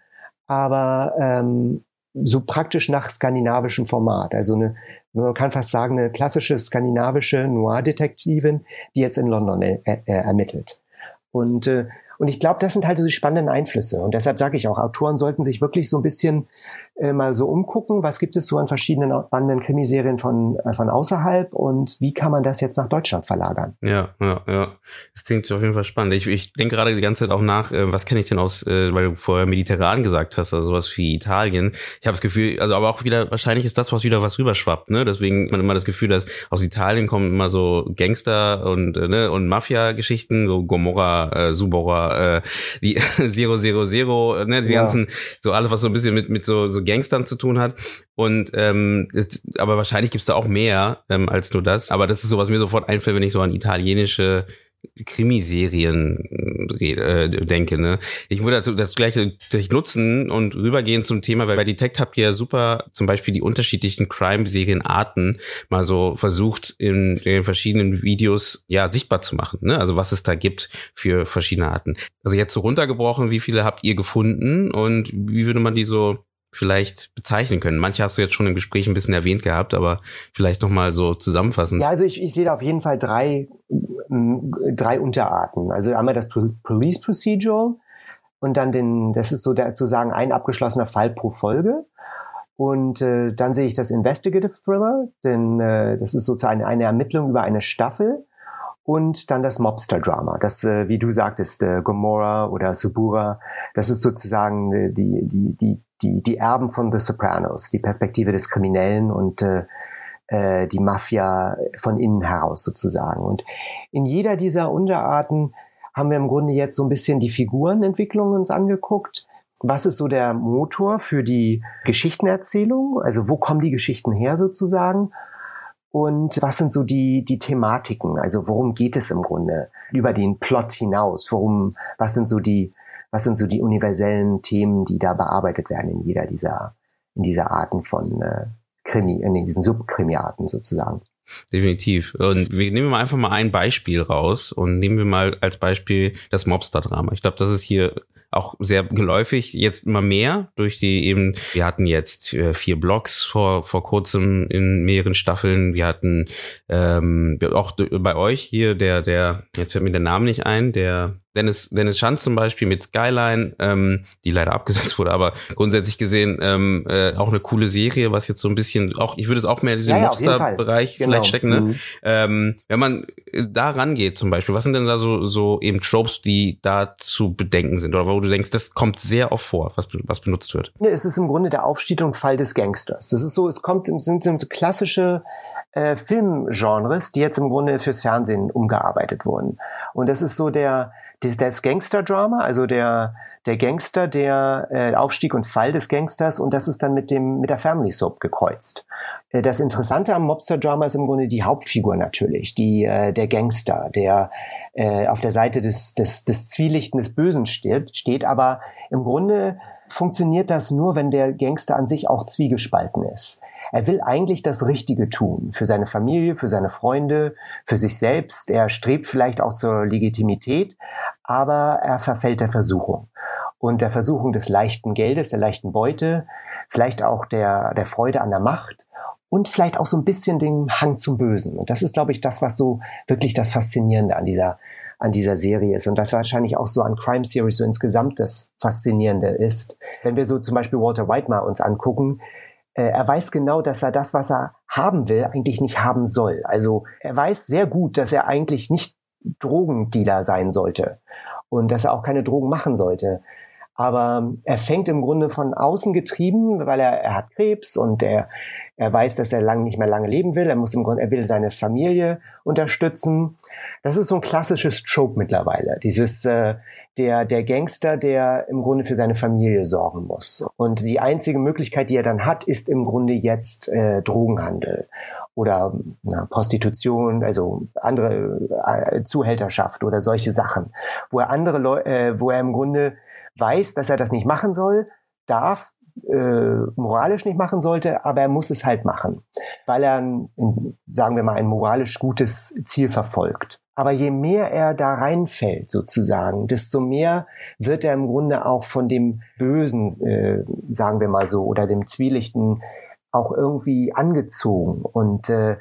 aber ähm, so praktisch nach skandinavischem Format. Also eine, man kann fast sagen, eine klassische skandinavische Noir-Detektivin, die jetzt in London äh, äh, ermittelt. Und, äh, und ich glaube, das sind halt so die spannenden Einflüsse. Und deshalb sage ich auch, Autoren sollten sich wirklich so ein bisschen äh, mal so umgucken, was gibt es so an verschiedenen spannenden Krimiserien von, äh, von außerhalb und wie kann man das jetzt nach Deutschland verlagern? Ja, ja, ja. Das klingt auf jeden Fall spannend. Ich, ich denke gerade die ganze Zeit auch nach, äh, was kenne ich denn aus, äh, weil du vorher mediterran gesagt hast, also sowas wie Italien. Ich habe das Gefühl, also aber auch wieder, wahrscheinlich ist das, was wieder was rüberschwappt, ne? Deswegen hat man immer das Gefühl, dass aus Italien kommen immer so Gangster und, äh, ne, und Mafia-Geschichten, so Gomorra, äh, Subora, äh, die Zero Zero Zero, ne, die ja. ganzen, so alles, was so ein bisschen mit, mit so, so Gangstern zu tun hat. Und ähm, aber wahrscheinlich gibt's da auch mehr ähm, als nur das. Aber das ist so, was mir sofort einfällt, wenn ich so an italienische Krimiserien äh, denke. Ne? Ich würde das, das gleiche nutzen und rübergehen zum Thema, weil bei Detect habt ihr ja super zum Beispiel die unterschiedlichen Crime-Serienarten mal so versucht in, in verschiedenen Videos ja sichtbar zu machen. Ne? Also was es da gibt für verschiedene Arten. Also jetzt so runtergebrochen, wie viele habt ihr gefunden und wie würde man die so vielleicht bezeichnen können? Manche hast du jetzt schon im Gespräch ein bisschen erwähnt gehabt, aber vielleicht nochmal so zusammenfassend. Ja, also ich, ich sehe da auf jeden Fall drei, drei Unterarten. Also einmal das Police Procedural und dann den, das ist so der, zu sagen ein abgeschlossener Fall pro Folge. Und äh, dann sehe ich das Investigative Thriller, denn äh, das ist sozusagen eine Ermittlung über eine Staffel und dann das Mobster-Drama, das, äh, wie du sagtest, äh, Gomorrah oder Subura, das ist sozusagen äh, die, die, die, die, die Erben von The Sopranos, die Perspektive des Kriminellen und äh, äh, die Mafia von innen heraus sozusagen. Und in jeder dieser Unterarten haben wir im Grunde jetzt so ein bisschen die Figurenentwicklung uns angeguckt. Was ist so der Motor für die Geschichtenerzählung? Also wo kommen die Geschichten her sozusagen? Und was sind so die, die Thematiken? Also worum geht es im Grunde über den Plot hinaus? Worum, was sind so die, was sind so die universellen Themen, die da bearbeitet werden in jeder dieser, in dieser Arten von äh, Krimi, in diesen Subkrimiarten sozusagen? Definitiv. Und wir nehmen mal einfach mal ein Beispiel raus und nehmen wir mal als Beispiel das Mobster-Drama. Ich glaube, das ist hier auch sehr geläufig, jetzt immer mehr durch die eben, wir hatten jetzt äh, vier Blogs vor, vor kurzem in mehreren Staffeln, wir hatten ähm, auch bei euch hier der, der, jetzt fällt mir der Name nicht ein, der Dennis, Dennis Schanz zum Beispiel mit Skyline, ähm, die leider abgesetzt wurde, aber grundsätzlich gesehen ähm, äh, auch eine coole Serie, was jetzt so ein bisschen auch, ich würde es auch mehr in diesen ja, ja, Mobster-Bereich genau. vielleicht stecken. Ne? Mhm. Ähm, wenn man da rangeht zum Beispiel, was sind denn da so, so eben Tropes, die da zu bedenken sind oder wo du denkst, das kommt sehr oft vor, was, was benutzt wird? Es ist im Grunde der Aufstieg und Fall des Gangsters. Das ist so, es kommt, sind, sind klassische äh, Filmgenres, die jetzt im Grunde fürs Fernsehen umgearbeitet wurden. Und das ist so der, das Gangster-Drama, also der, der Gangster, der äh, Aufstieg und Fall des Gangsters und das ist dann mit dem mit der Family Soap gekreuzt. Äh, das Interessante am Mobster-Drama ist im Grunde die Hauptfigur natürlich, die äh, der Gangster, der äh, auf der Seite des, des, des Zwielichten des Bösen steht, steht, aber im Grunde funktioniert das nur, wenn der Gangster an sich auch zwiegespalten ist. Er will eigentlich das Richtige tun. Für seine Familie, für seine Freunde, für sich selbst. Er strebt vielleicht auch zur Legitimität, aber er verfällt der Versuchung. Und der Versuchung des leichten Geldes, der leichten Beute, vielleicht auch der, der Freude an der Macht und vielleicht auch so ein bisschen den Hang zum Bösen. Und das ist, glaube ich, das, was so wirklich das Faszinierende an dieser, an dieser Serie ist. Und das wahrscheinlich auch so an Crime Series so insgesamt das Faszinierende ist. Wenn wir so zum Beispiel Walter White mal uns angucken, äh, er weiß genau, dass er das, was er haben will, eigentlich nicht haben soll. Also er weiß sehr gut, dass er eigentlich nicht Drogendealer sein sollte und dass er auch keine Drogen machen sollte. Aber er fängt im Grunde von außen getrieben, weil er, er hat Krebs und er, er weiß, dass er lang nicht mehr lange leben will. Er muss im Grunde, er will seine Familie unterstützen. Das ist so ein klassisches Trope mittlerweile. Dieses, äh, der, der Gangster, der im Grunde für seine Familie sorgen muss. Und die einzige Möglichkeit, die er dann hat, ist im Grunde jetzt äh, Drogenhandel oder na, Prostitution, also andere äh, Zuhälterschaft oder solche Sachen, wo er andere Leu äh, wo er im Grunde weiß, dass er das nicht machen soll, darf, äh, moralisch nicht machen sollte, aber er muss es halt machen, weil er, sagen wir mal, ein moralisch gutes Ziel verfolgt. Aber je mehr er da reinfällt, sozusagen, desto mehr wird er im Grunde auch von dem Bösen, äh, sagen wir mal so, oder dem Zwielichten auch irgendwie angezogen. Und äh,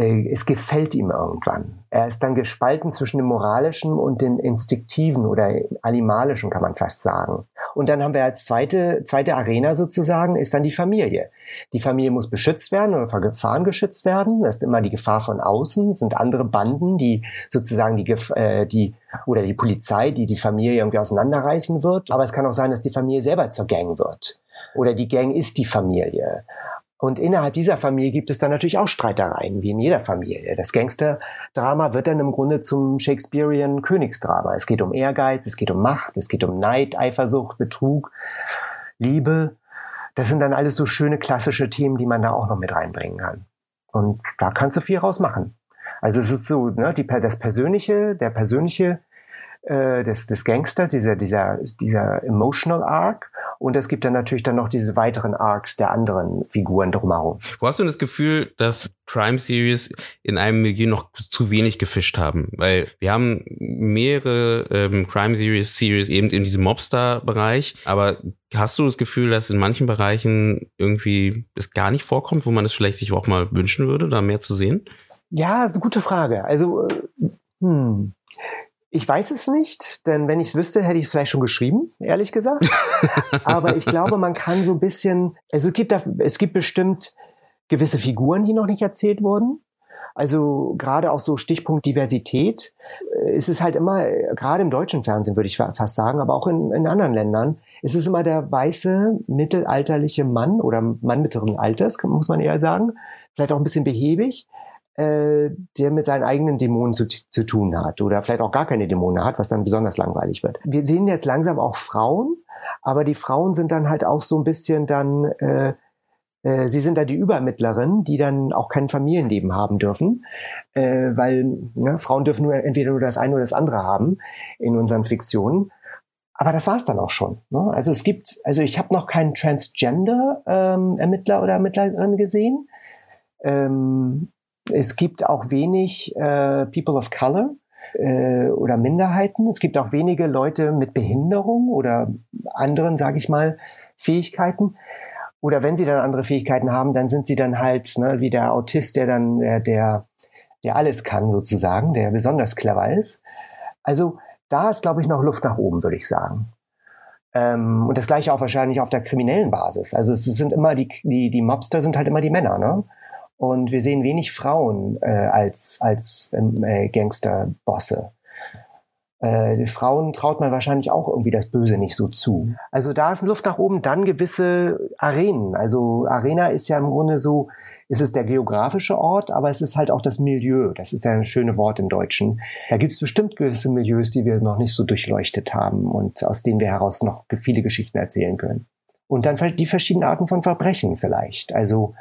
es gefällt ihm irgendwann. Er ist dann gespalten zwischen dem moralischen und dem instinktiven oder animalischen, kann man fast sagen. Und dann haben wir als zweite, zweite Arena sozusagen, ist dann die Familie. Die Familie muss beschützt werden oder vor Gefahren geschützt werden. Das ist immer die Gefahr von außen, das sind andere Banden, die sozusagen die, äh, die oder die Polizei, die die Familie irgendwie auseinanderreißen wird. Aber es kann auch sein, dass die Familie selber zur Gang wird. Oder die Gang ist die Familie. Und innerhalb dieser Familie gibt es dann natürlich auch Streitereien, wie in jeder Familie. Das Gangsterdrama wird dann im Grunde zum Shakespearean Königsdrama. Es geht um Ehrgeiz, es geht um Macht, es geht um Neid, Eifersucht, Betrug, Liebe. Das sind dann alles so schöne klassische Themen, die man da auch noch mit reinbringen kann. Und da kannst du viel rausmachen. Also es ist so, ne, die, das Persönliche, der persönliche äh, des, des Gangsters, dieser, dieser, dieser Emotional Arc. Und es gibt dann natürlich dann noch diese weiteren Arcs der anderen Figuren drumherum. Wo hast du das Gefühl, dass Crime Series in einem Milieu noch zu wenig gefischt haben? Weil wir haben mehrere ähm, Crime Series, Series eben in diesem Mobster-Bereich, aber hast du das Gefühl, dass in manchen Bereichen irgendwie es gar nicht vorkommt, wo man es vielleicht sich auch mal wünschen würde, da mehr zu sehen? Ja, ist eine gute Frage. Also, äh, hm. Ich weiß es nicht, denn wenn ich es wüsste, hätte ich es vielleicht schon geschrieben, ehrlich gesagt. Aber ich glaube, man kann so ein bisschen, also es gibt da, es gibt bestimmt gewisse Figuren, die noch nicht erzählt wurden. Also gerade auch so Stichpunkt Diversität. Es ist halt immer, gerade im deutschen Fernsehen würde ich fast sagen, aber auch in, in anderen Ländern, ist es immer der weiße, mittelalterliche Mann oder Mann mittleren Alters, muss man eher sagen. Vielleicht auch ein bisschen behäbig, äh, der mit seinen eigenen Dämonen zu, zu tun hat oder vielleicht auch gar keine Dämonen hat, was dann besonders langweilig wird. Wir sehen jetzt langsam auch Frauen, aber die Frauen sind dann halt auch so ein bisschen dann, äh, äh, sie sind da die Übermittlerin, die dann auch kein Familienleben haben dürfen, äh, weil ne, Frauen dürfen nur entweder nur das eine oder das andere haben in unseren Fiktionen. Aber das war's dann auch schon. Ne? Also es gibt, also ich habe noch keinen Transgender-Ermittler ähm, oder Ermittlerin gesehen. Ähm, es gibt auch wenig äh, People of Color äh, oder Minderheiten. Es gibt auch wenige Leute mit Behinderung oder anderen, sage ich mal, Fähigkeiten. Oder wenn sie dann andere Fähigkeiten haben, dann sind sie dann halt ne, wie der Autist, der dann äh, der der alles kann sozusagen, der besonders clever ist. Also da ist, glaube ich, noch Luft nach oben, würde ich sagen. Ähm, und das gleiche auch wahrscheinlich auf der kriminellen Basis. Also es sind immer die, die, die Mobster sind halt immer die Männer, ne? Und wir sehen wenig Frauen äh, als, als ähm, äh, Gangsterbosse. Äh, Frauen traut man wahrscheinlich auch irgendwie das Böse nicht so zu. Also da ist Luft nach oben, dann gewisse Arenen. Also Arena ist ja im Grunde so, ist es der geografische Ort, aber es ist halt auch das Milieu. Das ist ja ein schönes Wort im Deutschen. Da gibt es bestimmt gewisse Milieus, die wir noch nicht so durchleuchtet haben und aus denen wir heraus noch viele Geschichten erzählen können. Und dann die verschiedenen Arten von Verbrechen vielleicht. Also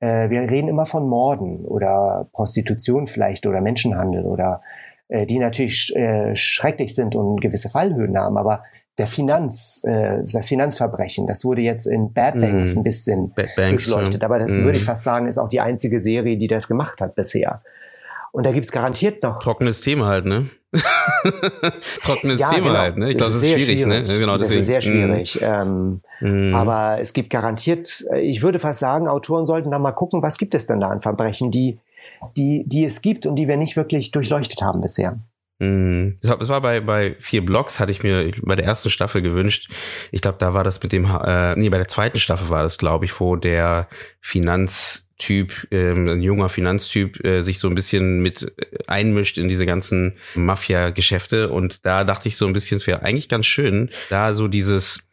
äh, wir reden immer von Morden oder Prostitution vielleicht oder Menschenhandel oder äh, die natürlich äh, schrecklich sind und gewisse Fallhöhen haben, aber der Finanz, äh, das Finanzverbrechen, das wurde jetzt in Bad mhm. Banks mm. ein bisschen Bad Banks, durchleuchtet. Aber das mm. würde ich fast sagen, ist auch die einzige Serie, die das gemacht hat bisher. Und da gibt's garantiert noch. Trockenes Thema halt, ne? Trockenes ja, Thema genau. halt, ne? Ich glaube, das, ist schwierig, schwierig, ne? Genau, deswegen. Das ist sehr schwierig. Mm. Ähm, mm. Aber es gibt garantiert, äh, ich würde fast sagen, Autoren sollten da mal gucken, was gibt es denn da an Verbrechen, die, die, die es gibt und die wir nicht wirklich durchleuchtet haben bisher. Mhm. Es war bei, bei vier Blocks, hatte ich mir bei der ersten Staffel gewünscht. Ich glaube, da war das mit dem, äh, nee, bei der zweiten Staffel war das, glaube ich, wo der Finanztyp, ähm, ein junger Finanztyp, äh, sich so ein bisschen mit einmischt in diese ganzen Mafia-Geschäfte. Und da dachte ich so ein bisschen, es wäre eigentlich ganz schön, da so dieses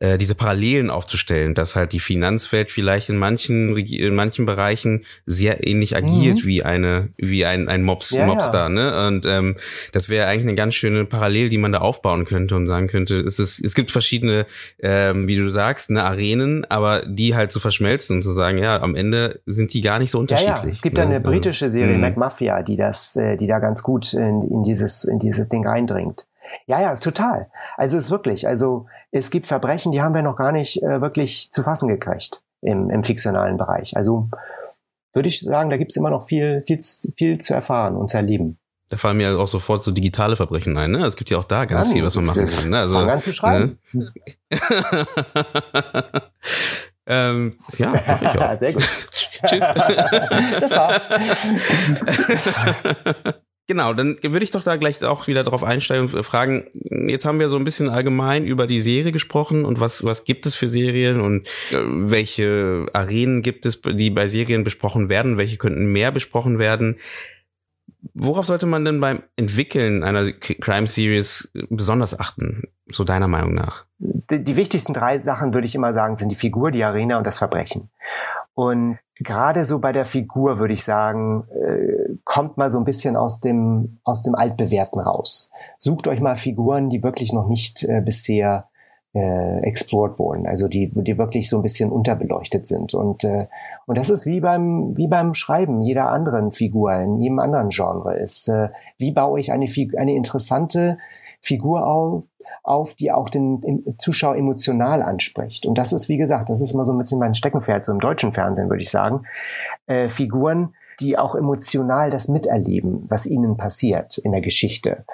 äh, diese Parallelen aufzustellen, dass halt die Finanzwelt vielleicht in manchen in manchen Bereichen sehr ähnlich agiert mhm. wie eine wie ein ein Mobs ja, Mobster, ja. ne? Und ähm, das wäre eigentlich eine ganz schöne Parallel, die man da aufbauen könnte und sagen könnte, es ist es gibt verschiedene, ähm, wie du sagst, ne Arenen, aber die halt zu verschmelzen und zu sagen, ja, am Ende sind die gar nicht so unterschiedlich. Ja, ja. Es gibt ne? eine britische Serie, mhm. MacMafia, die das, äh, die da ganz gut in, in dieses in dieses Ding reindringt. Ja, ja, ist total. Also ist wirklich, also es gibt Verbrechen, die haben wir noch gar nicht äh, wirklich zu fassen gekriegt im, im fiktionalen Bereich. Also würde ich sagen, da gibt es immer noch viel, viel, viel zu erfahren und zu erleben. Da fallen mir auch sofort so digitale Verbrechen ein. Ne? Es gibt ja auch da ganz Mann, viel, was man machen kann. Ne? Also, fang an zu schreiben. Ne? ähm, ja, mach ich auch. Sehr gut. Tschüss. das war's. Genau, dann würde ich doch da gleich auch wieder drauf einsteigen und fragen, jetzt haben wir so ein bisschen allgemein über die Serie gesprochen und was, was gibt es für Serien und äh, welche Arenen gibt es, die bei Serien besprochen werden, welche könnten mehr besprochen werden. Worauf sollte man denn beim Entwickeln einer Crime Series besonders achten, so deiner Meinung nach? Die, die wichtigsten drei Sachen, würde ich immer sagen, sind die Figur, die Arena und das Verbrechen. Und gerade so bei der Figur würde ich sagen, äh, kommt mal so ein bisschen aus dem, aus dem Altbewährten raus. Sucht euch mal Figuren, die wirklich noch nicht äh, bisher äh, explored wurden, also die, die wirklich so ein bisschen unterbeleuchtet sind. Und, äh, und das ist wie beim, wie beim Schreiben jeder anderen Figur, in jedem anderen Genre ist. Äh, wie baue ich eine, eine interessante Figur auf, auf, die auch den Zuschauer emotional anspricht. Und das ist, wie gesagt, das ist immer so ein bisschen mein Steckenpferd, so im deutschen Fernsehen, würde ich sagen. Äh, Figuren, die auch emotional das miterleben, was ihnen passiert in der Geschichte.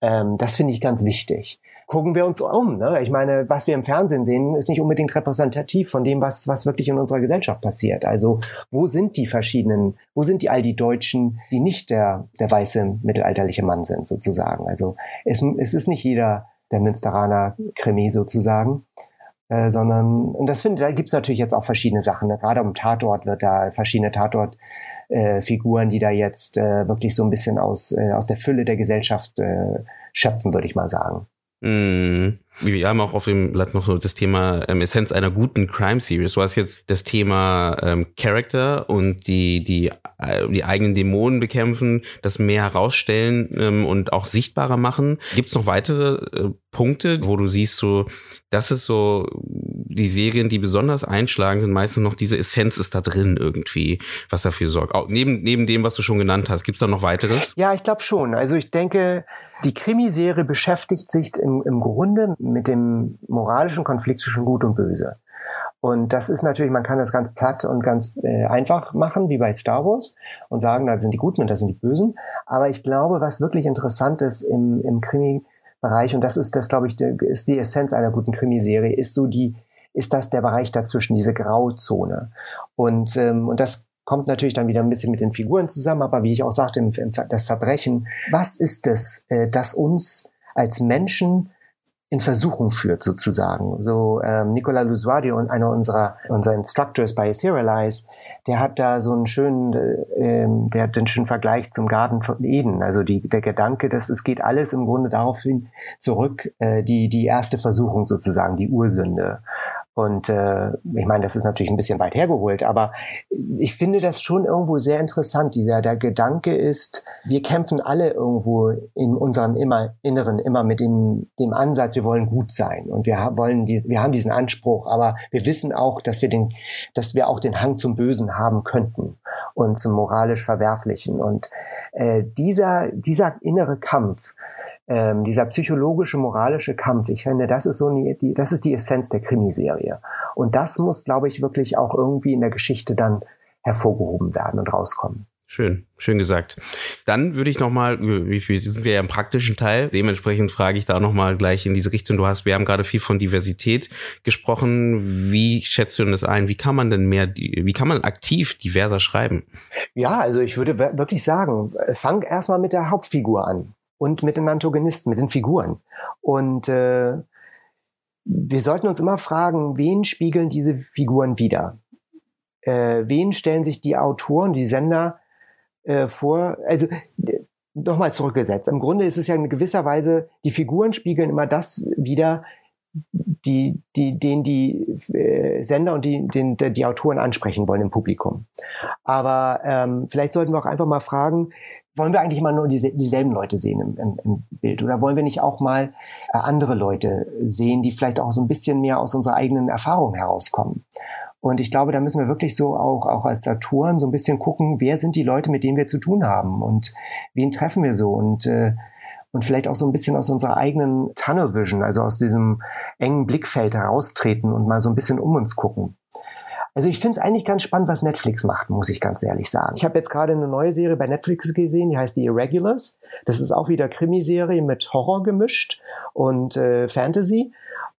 Ähm, das finde ich ganz wichtig. Gucken wir uns um. Ne? Ich meine, was wir im Fernsehen sehen, ist nicht unbedingt repräsentativ von dem, was, was wirklich in unserer Gesellschaft passiert. Also wo sind die verschiedenen, wo sind die all die Deutschen, die nicht der, der weiße mittelalterliche Mann sind, sozusagen. Also es, es ist nicht jeder der Münsteraner Krimi sozusagen. Äh, sondern, und das finde, da gibt's natürlich jetzt auch verschiedene Sachen. Ne? Gerade um Tatort wird da verschiedene Tatort-Figuren, äh, die da jetzt äh, wirklich so ein bisschen aus, äh, aus der Fülle der Gesellschaft äh, schöpfen, würde ich mal sagen. Mhm. Wir haben auch auf dem Blatt noch so das Thema ähm, Essenz einer guten Crime Series. Du hast jetzt das Thema ähm, Character und die, die, äh, die eigenen Dämonen bekämpfen, das mehr herausstellen ähm, und auch sichtbarer machen. Gibt es noch weitere äh, Punkte, wo du siehst, so, das ist so, die Serien, die besonders einschlagen, sind meistens noch diese Essenz ist da drin irgendwie, was dafür sorgt. Auch neben, neben dem, was du schon genannt hast, gibt's da noch weiteres? Ja, ich glaube schon. Also ich denke, die Krimiserie beschäftigt sich im, im Grunde mit dem moralischen Konflikt zwischen Gut und Böse. Und das ist natürlich, man kann das ganz platt und ganz äh, einfach machen, wie bei Star Wars, und sagen, da sind die Guten und da sind die Bösen. Aber ich glaube, was wirklich interessant ist im, im Krimi-Bereich, und das ist das, glaube ich, die, ist die Essenz einer guten Krimiserie, ist so die, ist das der Bereich dazwischen, diese Grauzone. Und, ähm, und das kommt natürlich dann wieder ein bisschen mit den Figuren zusammen, aber wie ich auch sagte, im, im, das Verbrechen, was ist es, äh, das uns als Menschen in Versuchung führt sozusagen. So ähm, Nicola Lusuadi und einer unserer unserer Instructors bei Serialize, der hat da so einen schönen, äh, ähm, der hat den schönen Vergleich zum Garten von Eden. Also die, der Gedanke, dass es geht alles im Grunde darauf hin zurück, äh, die die erste Versuchung sozusagen, die Ursünde. Und äh, ich meine, das ist natürlich ein bisschen weit hergeholt, aber ich finde das schon irgendwo sehr interessant. Dieser der Gedanke ist, wir kämpfen alle irgendwo in unserem immer Inneren immer mit dem, dem Ansatz, wir wollen gut sein und wir wollen die, wir haben diesen Anspruch, aber wir wissen auch, dass wir den, dass wir auch den Hang zum Bösen haben könnten und zum moralisch Verwerflichen. Und äh, dieser dieser innere Kampf ähm, dieser psychologische, moralische Kampf, ich finde, das ist so eine, die, das ist die Essenz der Krimiserie. Und das muss, glaube ich, wirklich auch irgendwie in der Geschichte dann hervorgehoben werden und rauskommen. Schön, schön gesagt. Dann würde ich nochmal, wie viel sind wir ja im praktischen Teil, dementsprechend frage ich da nochmal gleich in diese Richtung. Du hast, wir haben gerade viel von Diversität gesprochen. Wie schätzt du denn das ein? Wie kann man denn mehr, wie kann man aktiv diverser schreiben? Ja, also ich würde wirklich sagen, fang erstmal mit der Hauptfigur an. Und mit den Antagonisten, mit den Figuren. Und äh, wir sollten uns immer fragen, wen spiegeln diese Figuren wider? Äh, wen stellen sich die Autoren, die Sender äh, vor? Also nochmal zurückgesetzt. Im Grunde ist es ja in gewisser Weise, die Figuren spiegeln immer das wider, die, die, den die äh, Sender und die, den, die Autoren ansprechen wollen im Publikum. Aber ähm, vielleicht sollten wir auch einfach mal fragen, wollen wir eigentlich immer nur die, dieselben Leute sehen im, im, im, Bild? Oder wollen wir nicht auch mal äh, andere Leute sehen, die vielleicht auch so ein bisschen mehr aus unserer eigenen Erfahrung herauskommen? Und ich glaube, da müssen wir wirklich so auch, auch als Autoren so ein bisschen gucken, wer sind die Leute, mit denen wir zu tun haben und wen treffen wir so und äh, und vielleicht auch so ein bisschen aus unserer eigenen Tunnel Vision, also aus diesem engen Blickfeld heraustreten und mal so ein bisschen um uns gucken. Also ich finde es eigentlich ganz spannend, was Netflix macht, muss ich ganz ehrlich sagen. Ich habe jetzt gerade eine neue Serie bei Netflix gesehen, die heißt The Irregulars. Das ist auch wieder Krimiserie mit Horror gemischt und äh, Fantasy.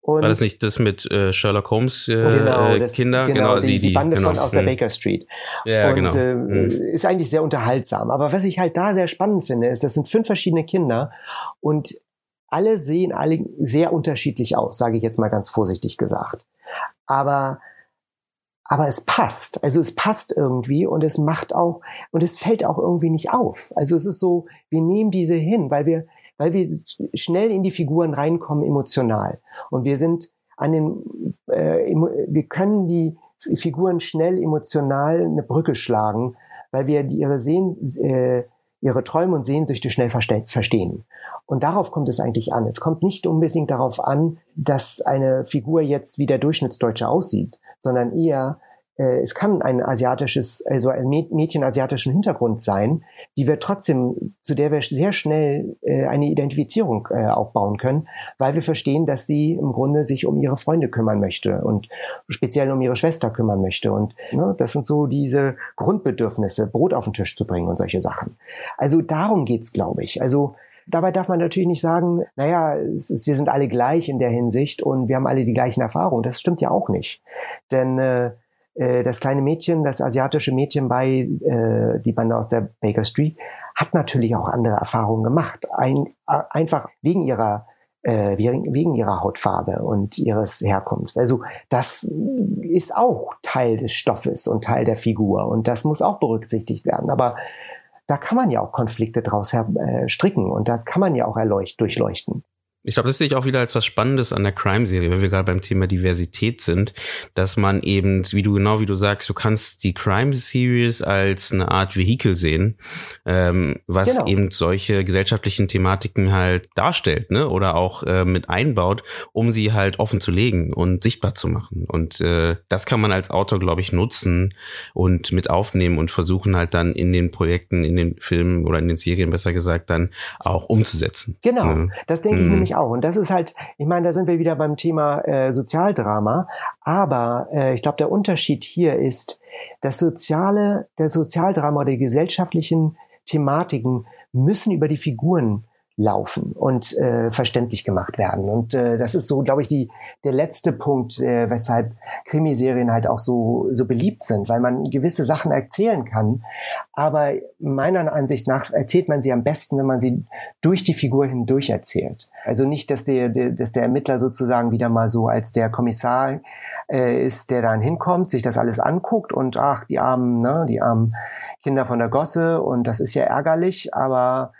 Und War das nicht das mit äh, Sherlock Holmes äh, genau, äh, das, Kinder? Genau, genau die, die, Bande genau. von aus der hm. Baker Street. Ja, und genau. Äh, mhm. ist eigentlich sehr unterhaltsam. Aber was ich halt da sehr spannend finde, ist, das sind fünf verschiedene Kinder und alle sehen alle sehr unterschiedlich aus, sage ich jetzt mal ganz vorsichtig gesagt. Aber aber es passt. Also es passt irgendwie und es macht auch, und es fällt auch irgendwie nicht auf. Also es ist so, wir nehmen diese hin, weil wir, weil wir schnell in die Figuren reinkommen emotional. Und wir sind an den, äh, wir können die Figuren schnell emotional eine Brücke schlagen, weil wir ihre Sehen, äh, ihre Träume und Sehnsüchte schnell verstehen. Und darauf kommt es eigentlich an. Es kommt nicht unbedingt darauf an, dass eine Figur jetzt wie der Durchschnittsdeutsche aussieht, sondern eher, äh, es kann ein asiatisches, also ein Mädchen asiatischen Hintergrund sein, die wir trotzdem, zu der wir sehr schnell äh, eine Identifizierung äh, aufbauen können, weil wir verstehen, dass sie im Grunde sich um ihre Freunde kümmern möchte und speziell um ihre Schwester kümmern möchte. Und ne, das sind so diese Grundbedürfnisse, Brot auf den Tisch zu bringen und solche Sachen. Also darum geht's, glaube ich. Also Dabei darf man natürlich nicht sagen, naja, ist, wir sind alle gleich in der Hinsicht und wir haben alle die gleichen Erfahrungen. Das stimmt ja auch nicht. Denn äh, äh, das kleine Mädchen, das asiatische Mädchen bei äh, die Bande aus der Baker Street, hat natürlich auch andere Erfahrungen gemacht. Ein, einfach wegen ihrer äh, wegen ihrer Hautfarbe und ihres Herkunfts. Also das ist auch Teil des Stoffes und Teil der Figur und das muss auch berücksichtigt werden. Aber da kann man ja auch Konflikte draus her, äh, stricken und das kann man ja auch erleucht, durchleuchten. Ich glaube, das sehe ich auch wieder als was Spannendes an der Crime-Serie, wenn wir gerade beim Thema Diversität sind, dass man eben, wie du genau wie du sagst, du kannst die Crime-Series als eine Art Vehikel sehen, ähm, was genau. eben solche gesellschaftlichen Thematiken halt darstellt, ne? Oder auch äh, mit einbaut, um sie halt offen zu legen und sichtbar zu machen. Und äh, das kann man als Autor, glaube ich, nutzen und mit aufnehmen und versuchen halt dann in den Projekten, in den Filmen oder in den Serien besser gesagt, dann auch umzusetzen. Genau, ne? das denke ich mhm. nämlich ich auch. Und das ist halt, ich meine, da sind wir wieder beim Thema äh, Sozialdrama. Aber äh, ich glaube, der Unterschied hier ist, das soziale, der Sozialdrama oder die gesellschaftlichen Thematiken müssen über die Figuren laufen und äh, verständlich gemacht werden. Und äh, das ist so, glaube ich, die, der letzte Punkt, äh, weshalb Krimiserien halt auch so, so beliebt sind, weil man gewisse Sachen erzählen kann. Aber meiner Ansicht nach erzählt man sie am besten, wenn man sie durch die Figur hindurch erzählt. Also nicht, dass der, der, dass der Ermittler sozusagen wieder mal so als der Kommissar äh, ist, der dann hinkommt, sich das alles anguckt und ach, die armen, ne, die armen Kinder von der Gosse und das ist ja ärgerlich, aber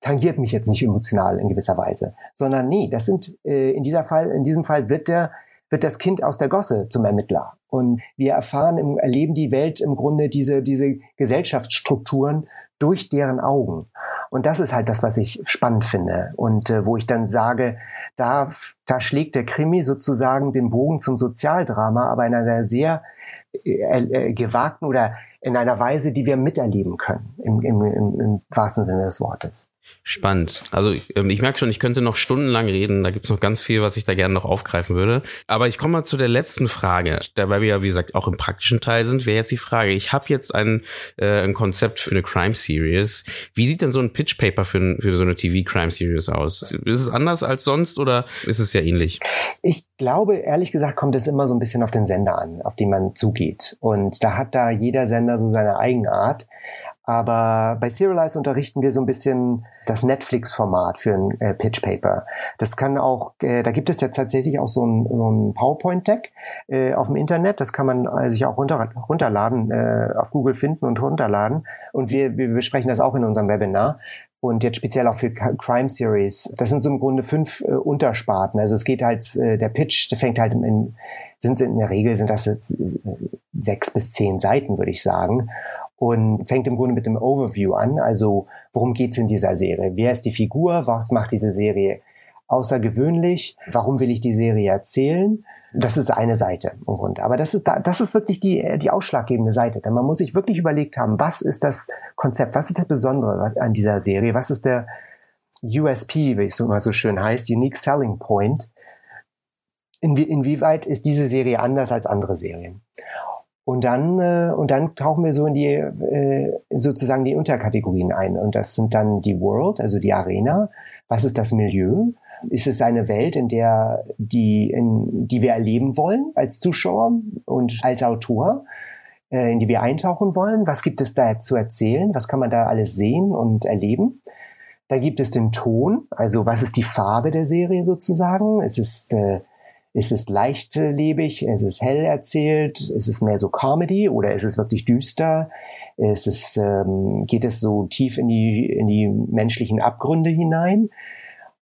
tangiert mich jetzt nicht emotional in gewisser Weise, sondern nee, das sind äh, in dieser Fall, in diesem Fall wird der wird das Kind aus der Gosse zum Ermittler. Und wir erfahren, im, erleben die Welt im Grunde diese diese Gesellschaftsstrukturen durch deren Augen. Und das ist halt das, was ich spannend finde und äh, wo ich dann sage, da da schlägt der Krimi sozusagen den Bogen zum Sozialdrama, aber in einer sehr äh, äh, gewagten oder in einer Weise, die wir miterleben können, im, im, im, im wahrsten Sinne des Wortes. Spannend. Also ähm, ich merke schon, ich könnte noch stundenlang reden. Da gibt's noch ganz viel, was ich da gerne noch aufgreifen würde. Aber ich komme mal zu der letzten Frage. Dabei wir ja, wie gesagt, auch im praktischen Teil sind, wäre jetzt die Frage, ich habe jetzt ein, äh, ein Konzept für eine Crime-Series. Wie sieht denn so ein Pitch-Paper für, für so eine TV-Crime-Series aus? Ist es anders als sonst oder ist es ja ähnlich? Ich glaube, ehrlich gesagt, kommt es immer so ein bisschen auf den Sender an, auf den man zugeht. Und da hat da jeder Sender so seine Eigenart. Aber bei Serialize unterrichten wir so ein bisschen das Netflix-Format für ein äh, Pitch Paper. Das kann auch, äh, da gibt es ja tatsächlich auch so ein, so ein PowerPoint-Deck äh, auf dem Internet. Das kann man äh, sich auch runter, runterladen, äh, auf Google finden und runterladen. Und wir, wir besprechen das auch in unserem Webinar. Und jetzt speziell auch für Crime Series. Das sind so im Grunde fünf äh, Untersparten. Also es geht halt, äh, der Pitch, der fängt halt in, sind in der Regel sind das jetzt äh, sechs bis zehn Seiten, würde ich sagen und fängt im Grunde mit dem Overview an. Also worum geht's in dieser Serie? Wer ist die Figur? Was macht diese Serie außergewöhnlich? Warum will ich die Serie erzählen? Das ist eine Seite im Grunde. Aber das ist, das ist wirklich die, die ausschlaggebende Seite. Denn man muss sich wirklich überlegt haben, was ist das Konzept? Was ist das Besondere an dieser Serie? Was ist der USP, wie es immer so schön heißt, Unique Selling Point? Inwie, inwieweit ist diese Serie anders als andere Serien? Und dann, äh, und dann tauchen wir so in die, äh, sozusagen die Unterkategorien ein. Und das sind dann die World, also die Arena. Was ist das Milieu? Ist es eine Welt, in der die, in, die wir erleben wollen als Zuschauer und als Autor, äh, in die wir eintauchen wollen? Was gibt es da zu erzählen? Was kann man da alles sehen und erleben? Da gibt es den Ton, also was ist die Farbe der Serie sozusagen? Es ist äh, ist es leichtlebig? Ist es hell erzählt? Ist es mehr so Comedy oder ist es wirklich düster? Ist es, ähm, geht es so tief in die, in die menschlichen Abgründe hinein?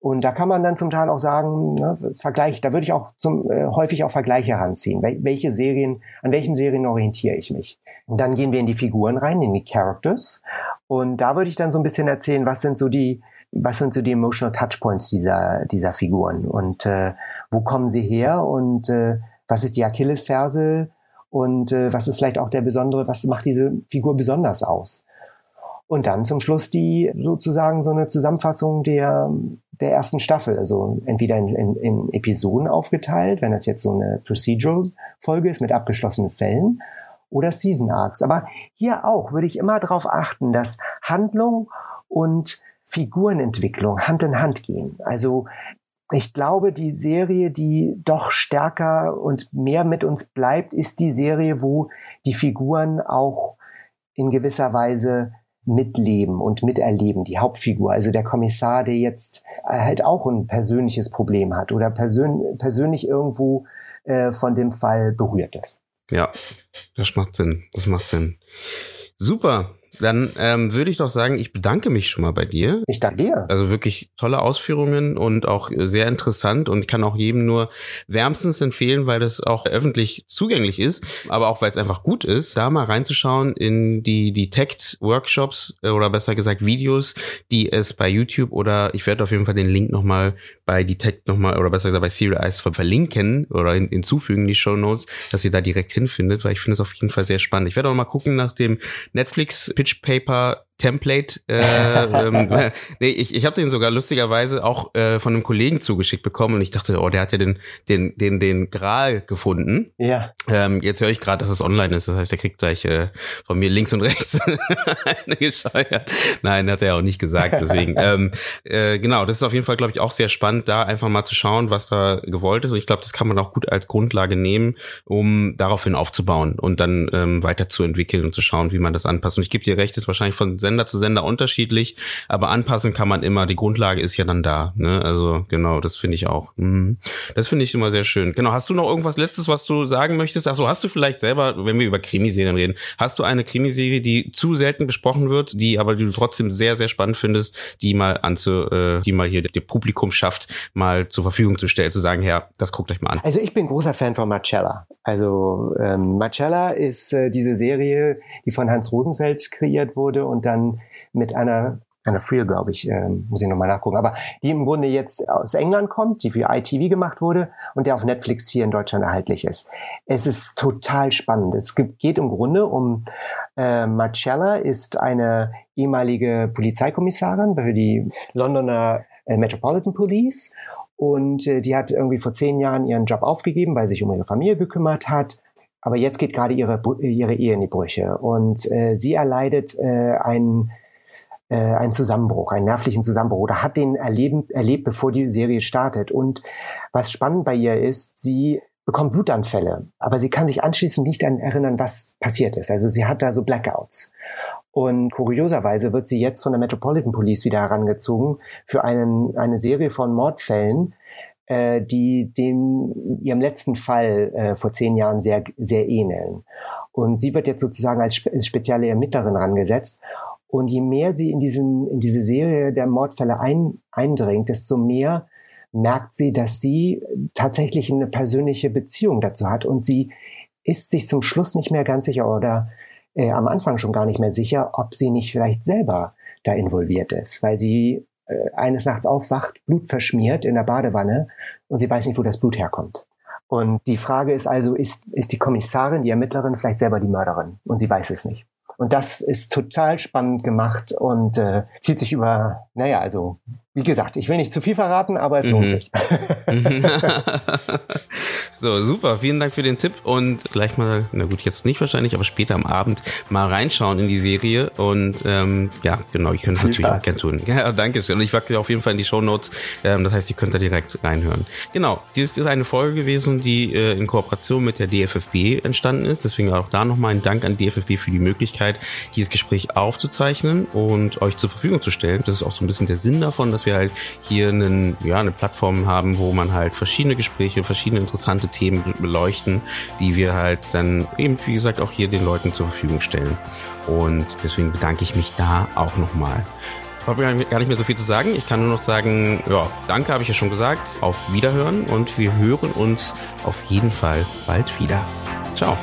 Und da kann man dann zum Teil auch sagen, ne, Vergleich, da würde ich auch zum, äh, häufig auch Vergleiche heranziehen. Wel welche Serien, an welchen Serien orientiere ich mich? Und dann gehen wir in die Figuren rein, in die Characters. Und da würde ich dann so ein bisschen erzählen, was sind so die, was sind so die emotional Touchpoints dieser, dieser Figuren und äh, wo kommen sie her und äh, was ist die Achillesferse und äh, was ist vielleicht auch der besondere, was macht diese Figur besonders aus? Und dann zum Schluss die sozusagen so eine Zusammenfassung der, der ersten Staffel, also entweder in, in, in Episoden aufgeteilt, wenn das jetzt so eine Procedural-Folge ist mit abgeschlossenen Fällen, oder Season Arcs. Aber hier auch würde ich immer darauf achten, dass Handlung und Figurenentwicklung Hand in Hand gehen. Also ich glaube, die Serie, die doch stärker und mehr mit uns bleibt, ist die Serie, wo die Figuren auch in gewisser Weise mitleben und miterleben, die Hauptfigur, also der Kommissar, der jetzt halt auch ein persönliches Problem hat oder persön persönlich irgendwo äh, von dem Fall berührt ist. Ja, das macht Sinn. Das macht Sinn. Super. Dann ähm, würde ich doch sagen, ich bedanke mich schon mal bei dir. Ich danke dir. Also wirklich tolle Ausführungen und auch sehr interessant und kann auch jedem nur wärmstens empfehlen, weil das auch öffentlich zugänglich ist, aber auch weil es einfach gut ist, da mal reinzuschauen in die die Tech-Workshops äh, oder besser gesagt Videos, die es bei YouTube oder ich werde auf jeden Fall den Link nochmal bei Detect nochmal oder besser gesagt bei Serial Eyes verlinken oder hinzufügen die Show Notes, dass ihr da direkt hinfindet, weil ich finde es auf jeden Fall sehr spannend. Ich werde auch mal gucken nach dem Netflix Pitch Paper Template. Äh, ähm, nee, ich, ich habe den sogar lustigerweise auch äh, von einem Kollegen zugeschickt bekommen und ich dachte, oh, der hat ja den den den den Gral gefunden. Ja. Ähm, jetzt höre ich gerade, dass es online ist. Das heißt, er kriegt gleich äh, von mir links und rechts eine gescheuert. Nein, hat er auch nicht gesagt. Deswegen ähm, äh, genau, das ist auf jeden Fall, glaube ich, auch sehr spannend, da einfach mal zu schauen, was da gewollt ist. Und ich glaube, das kann man auch gut als Grundlage nehmen, um daraufhin aufzubauen und dann ähm, weiterzuentwickeln und zu schauen, wie man das anpasst. Und ich gebe dir recht, ist wahrscheinlich von Sender zu Sender unterschiedlich, aber anpassen kann man immer. Die Grundlage ist ja dann da. Ne? Also genau, das finde ich auch. Mhm. Das finde ich immer sehr schön. Genau, hast du noch irgendwas Letztes, was du sagen möchtest? Achso, hast du vielleicht selber, wenn wir über Krimiserien reden, hast du eine Krimiserie, die zu selten besprochen wird, die aber die du trotzdem sehr, sehr spannend findest, die mal anzu, äh, die mal hier dem Publikum schafft, mal zur Verfügung zu stellen, zu sagen, ja, das guckt euch mal an. Also ich bin großer Fan von Marcella. Also ähm, Marcella ist äh, diese Serie, die von Hans Rosenfeld kreiert wurde und dann dann mit einer einer Free, glaube ich, äh, muss ich nochmal nachgucken, aber die im Grunde jetzt aus England kommt, die für ITV gemacht wurde und der auf Netflix hier in Deutschland erhältlich ist. Es ist total spannend. Es gibt, geht im Grunde um äh, Marcella ist eine ehemalige Polizeikommissarin für die Londoner äh, Metropolitan Police und äh, die hat irgendwie vor zehn Jahren ihren Job aufgegeben, weil sie sich um ihre Familie gekümmert hat aber jetzt geht gerade ihre, ihre Ehe in die Brüche und äh, sie erleidet äh, einen, äh, einen Zusammenbruch, einen nervlichen Zusammenbruch oder hat den erleben, erlebt, bevor die Serie startet. Und was spannend bei ihr ist, sie bekommt Wutanfälle, aber sie kann sich anschließend nicht an erinnern, was passiert ist. Also sie hat da so Blackouts. Und kurioserweise wird sie jetzt von der Metropolitan Police wieder herangezogen für einen, eine Serie von Mordfällen, äh, die dem, ihrem letzten Fall äh, vor zehn Jahren sehr, sehr ähneln. Und sie wird jetzt sozusagen als spe spezielle Ermittlerin rangesetzt. Und je mehr sie in, diesen, in diese Serie der Mordfälle ein, eindringt, desto mehr merkt sie, dass sie tatsächlich eine persönliche Beziehung dazu hat und sie ist sich zum Schluss nicht mehr ganz sicher oder äh, am Anfang schon gar nicht mehr sicher, ob sie nicht vielleicht selber da involviert ist, weil sie eines Nachts aufwacht, Blut verschmiert in der Badewanne und sie weiß nicht, wo das Blut herkommt. Und die Frage ist also, ist, ist die Kommissarin, die Ermittlerin vielleicht selber die Mörderin? Und sie weiß es nicht. Und das ist total spannend gemacht und äh, zieht sich über, naja, also wie gesagt, ich will nicht zu viel verraten, aber es mhm. lohnt sich. So, super. Vielen Dank für den Tipp und gleich mal, na gut, jetzt nicht wahrscheinlich, aber später am Abend mal reinschauen in die Serie und ähm, ja, genau, ich könnte es natürlich auch gerne tun. Ja, danke schön. Ich wacke auf jeden Fall in die Show Notes. Ähm, das heißt, ihr könnt da direkt reinhören. Genau, dies ist eine Folge gewesen, die äh, in Kooperation mit der DFFB entstanden ist. Deswegen auch da nochmal ein Dank an DFFB für die Möglichkeit, dieses Gespräch aufzuzeichnen und euch zur Verfügung zu stellen. Das ist auch so ein bisschen der Sinn davon, dass wir halt hier einen, ja, eine Plattform haben, wo man halt verschiedene Gespräche, verschiedene interessante Themen beleuchten, die wir halt dann eben, wie gesagt, auch hier den Leuten zur Verfügung stellen. Und deswegen bedanke ich mich da auch nochmal. Ich habe gar nicht mehr so viel zu sagen. Ich kann nur noch sagen, ja, danke habe ich ja schon gesagt. Auf Wiederhören und wir hören uns auf jeden Fall bald wieder. Ciao.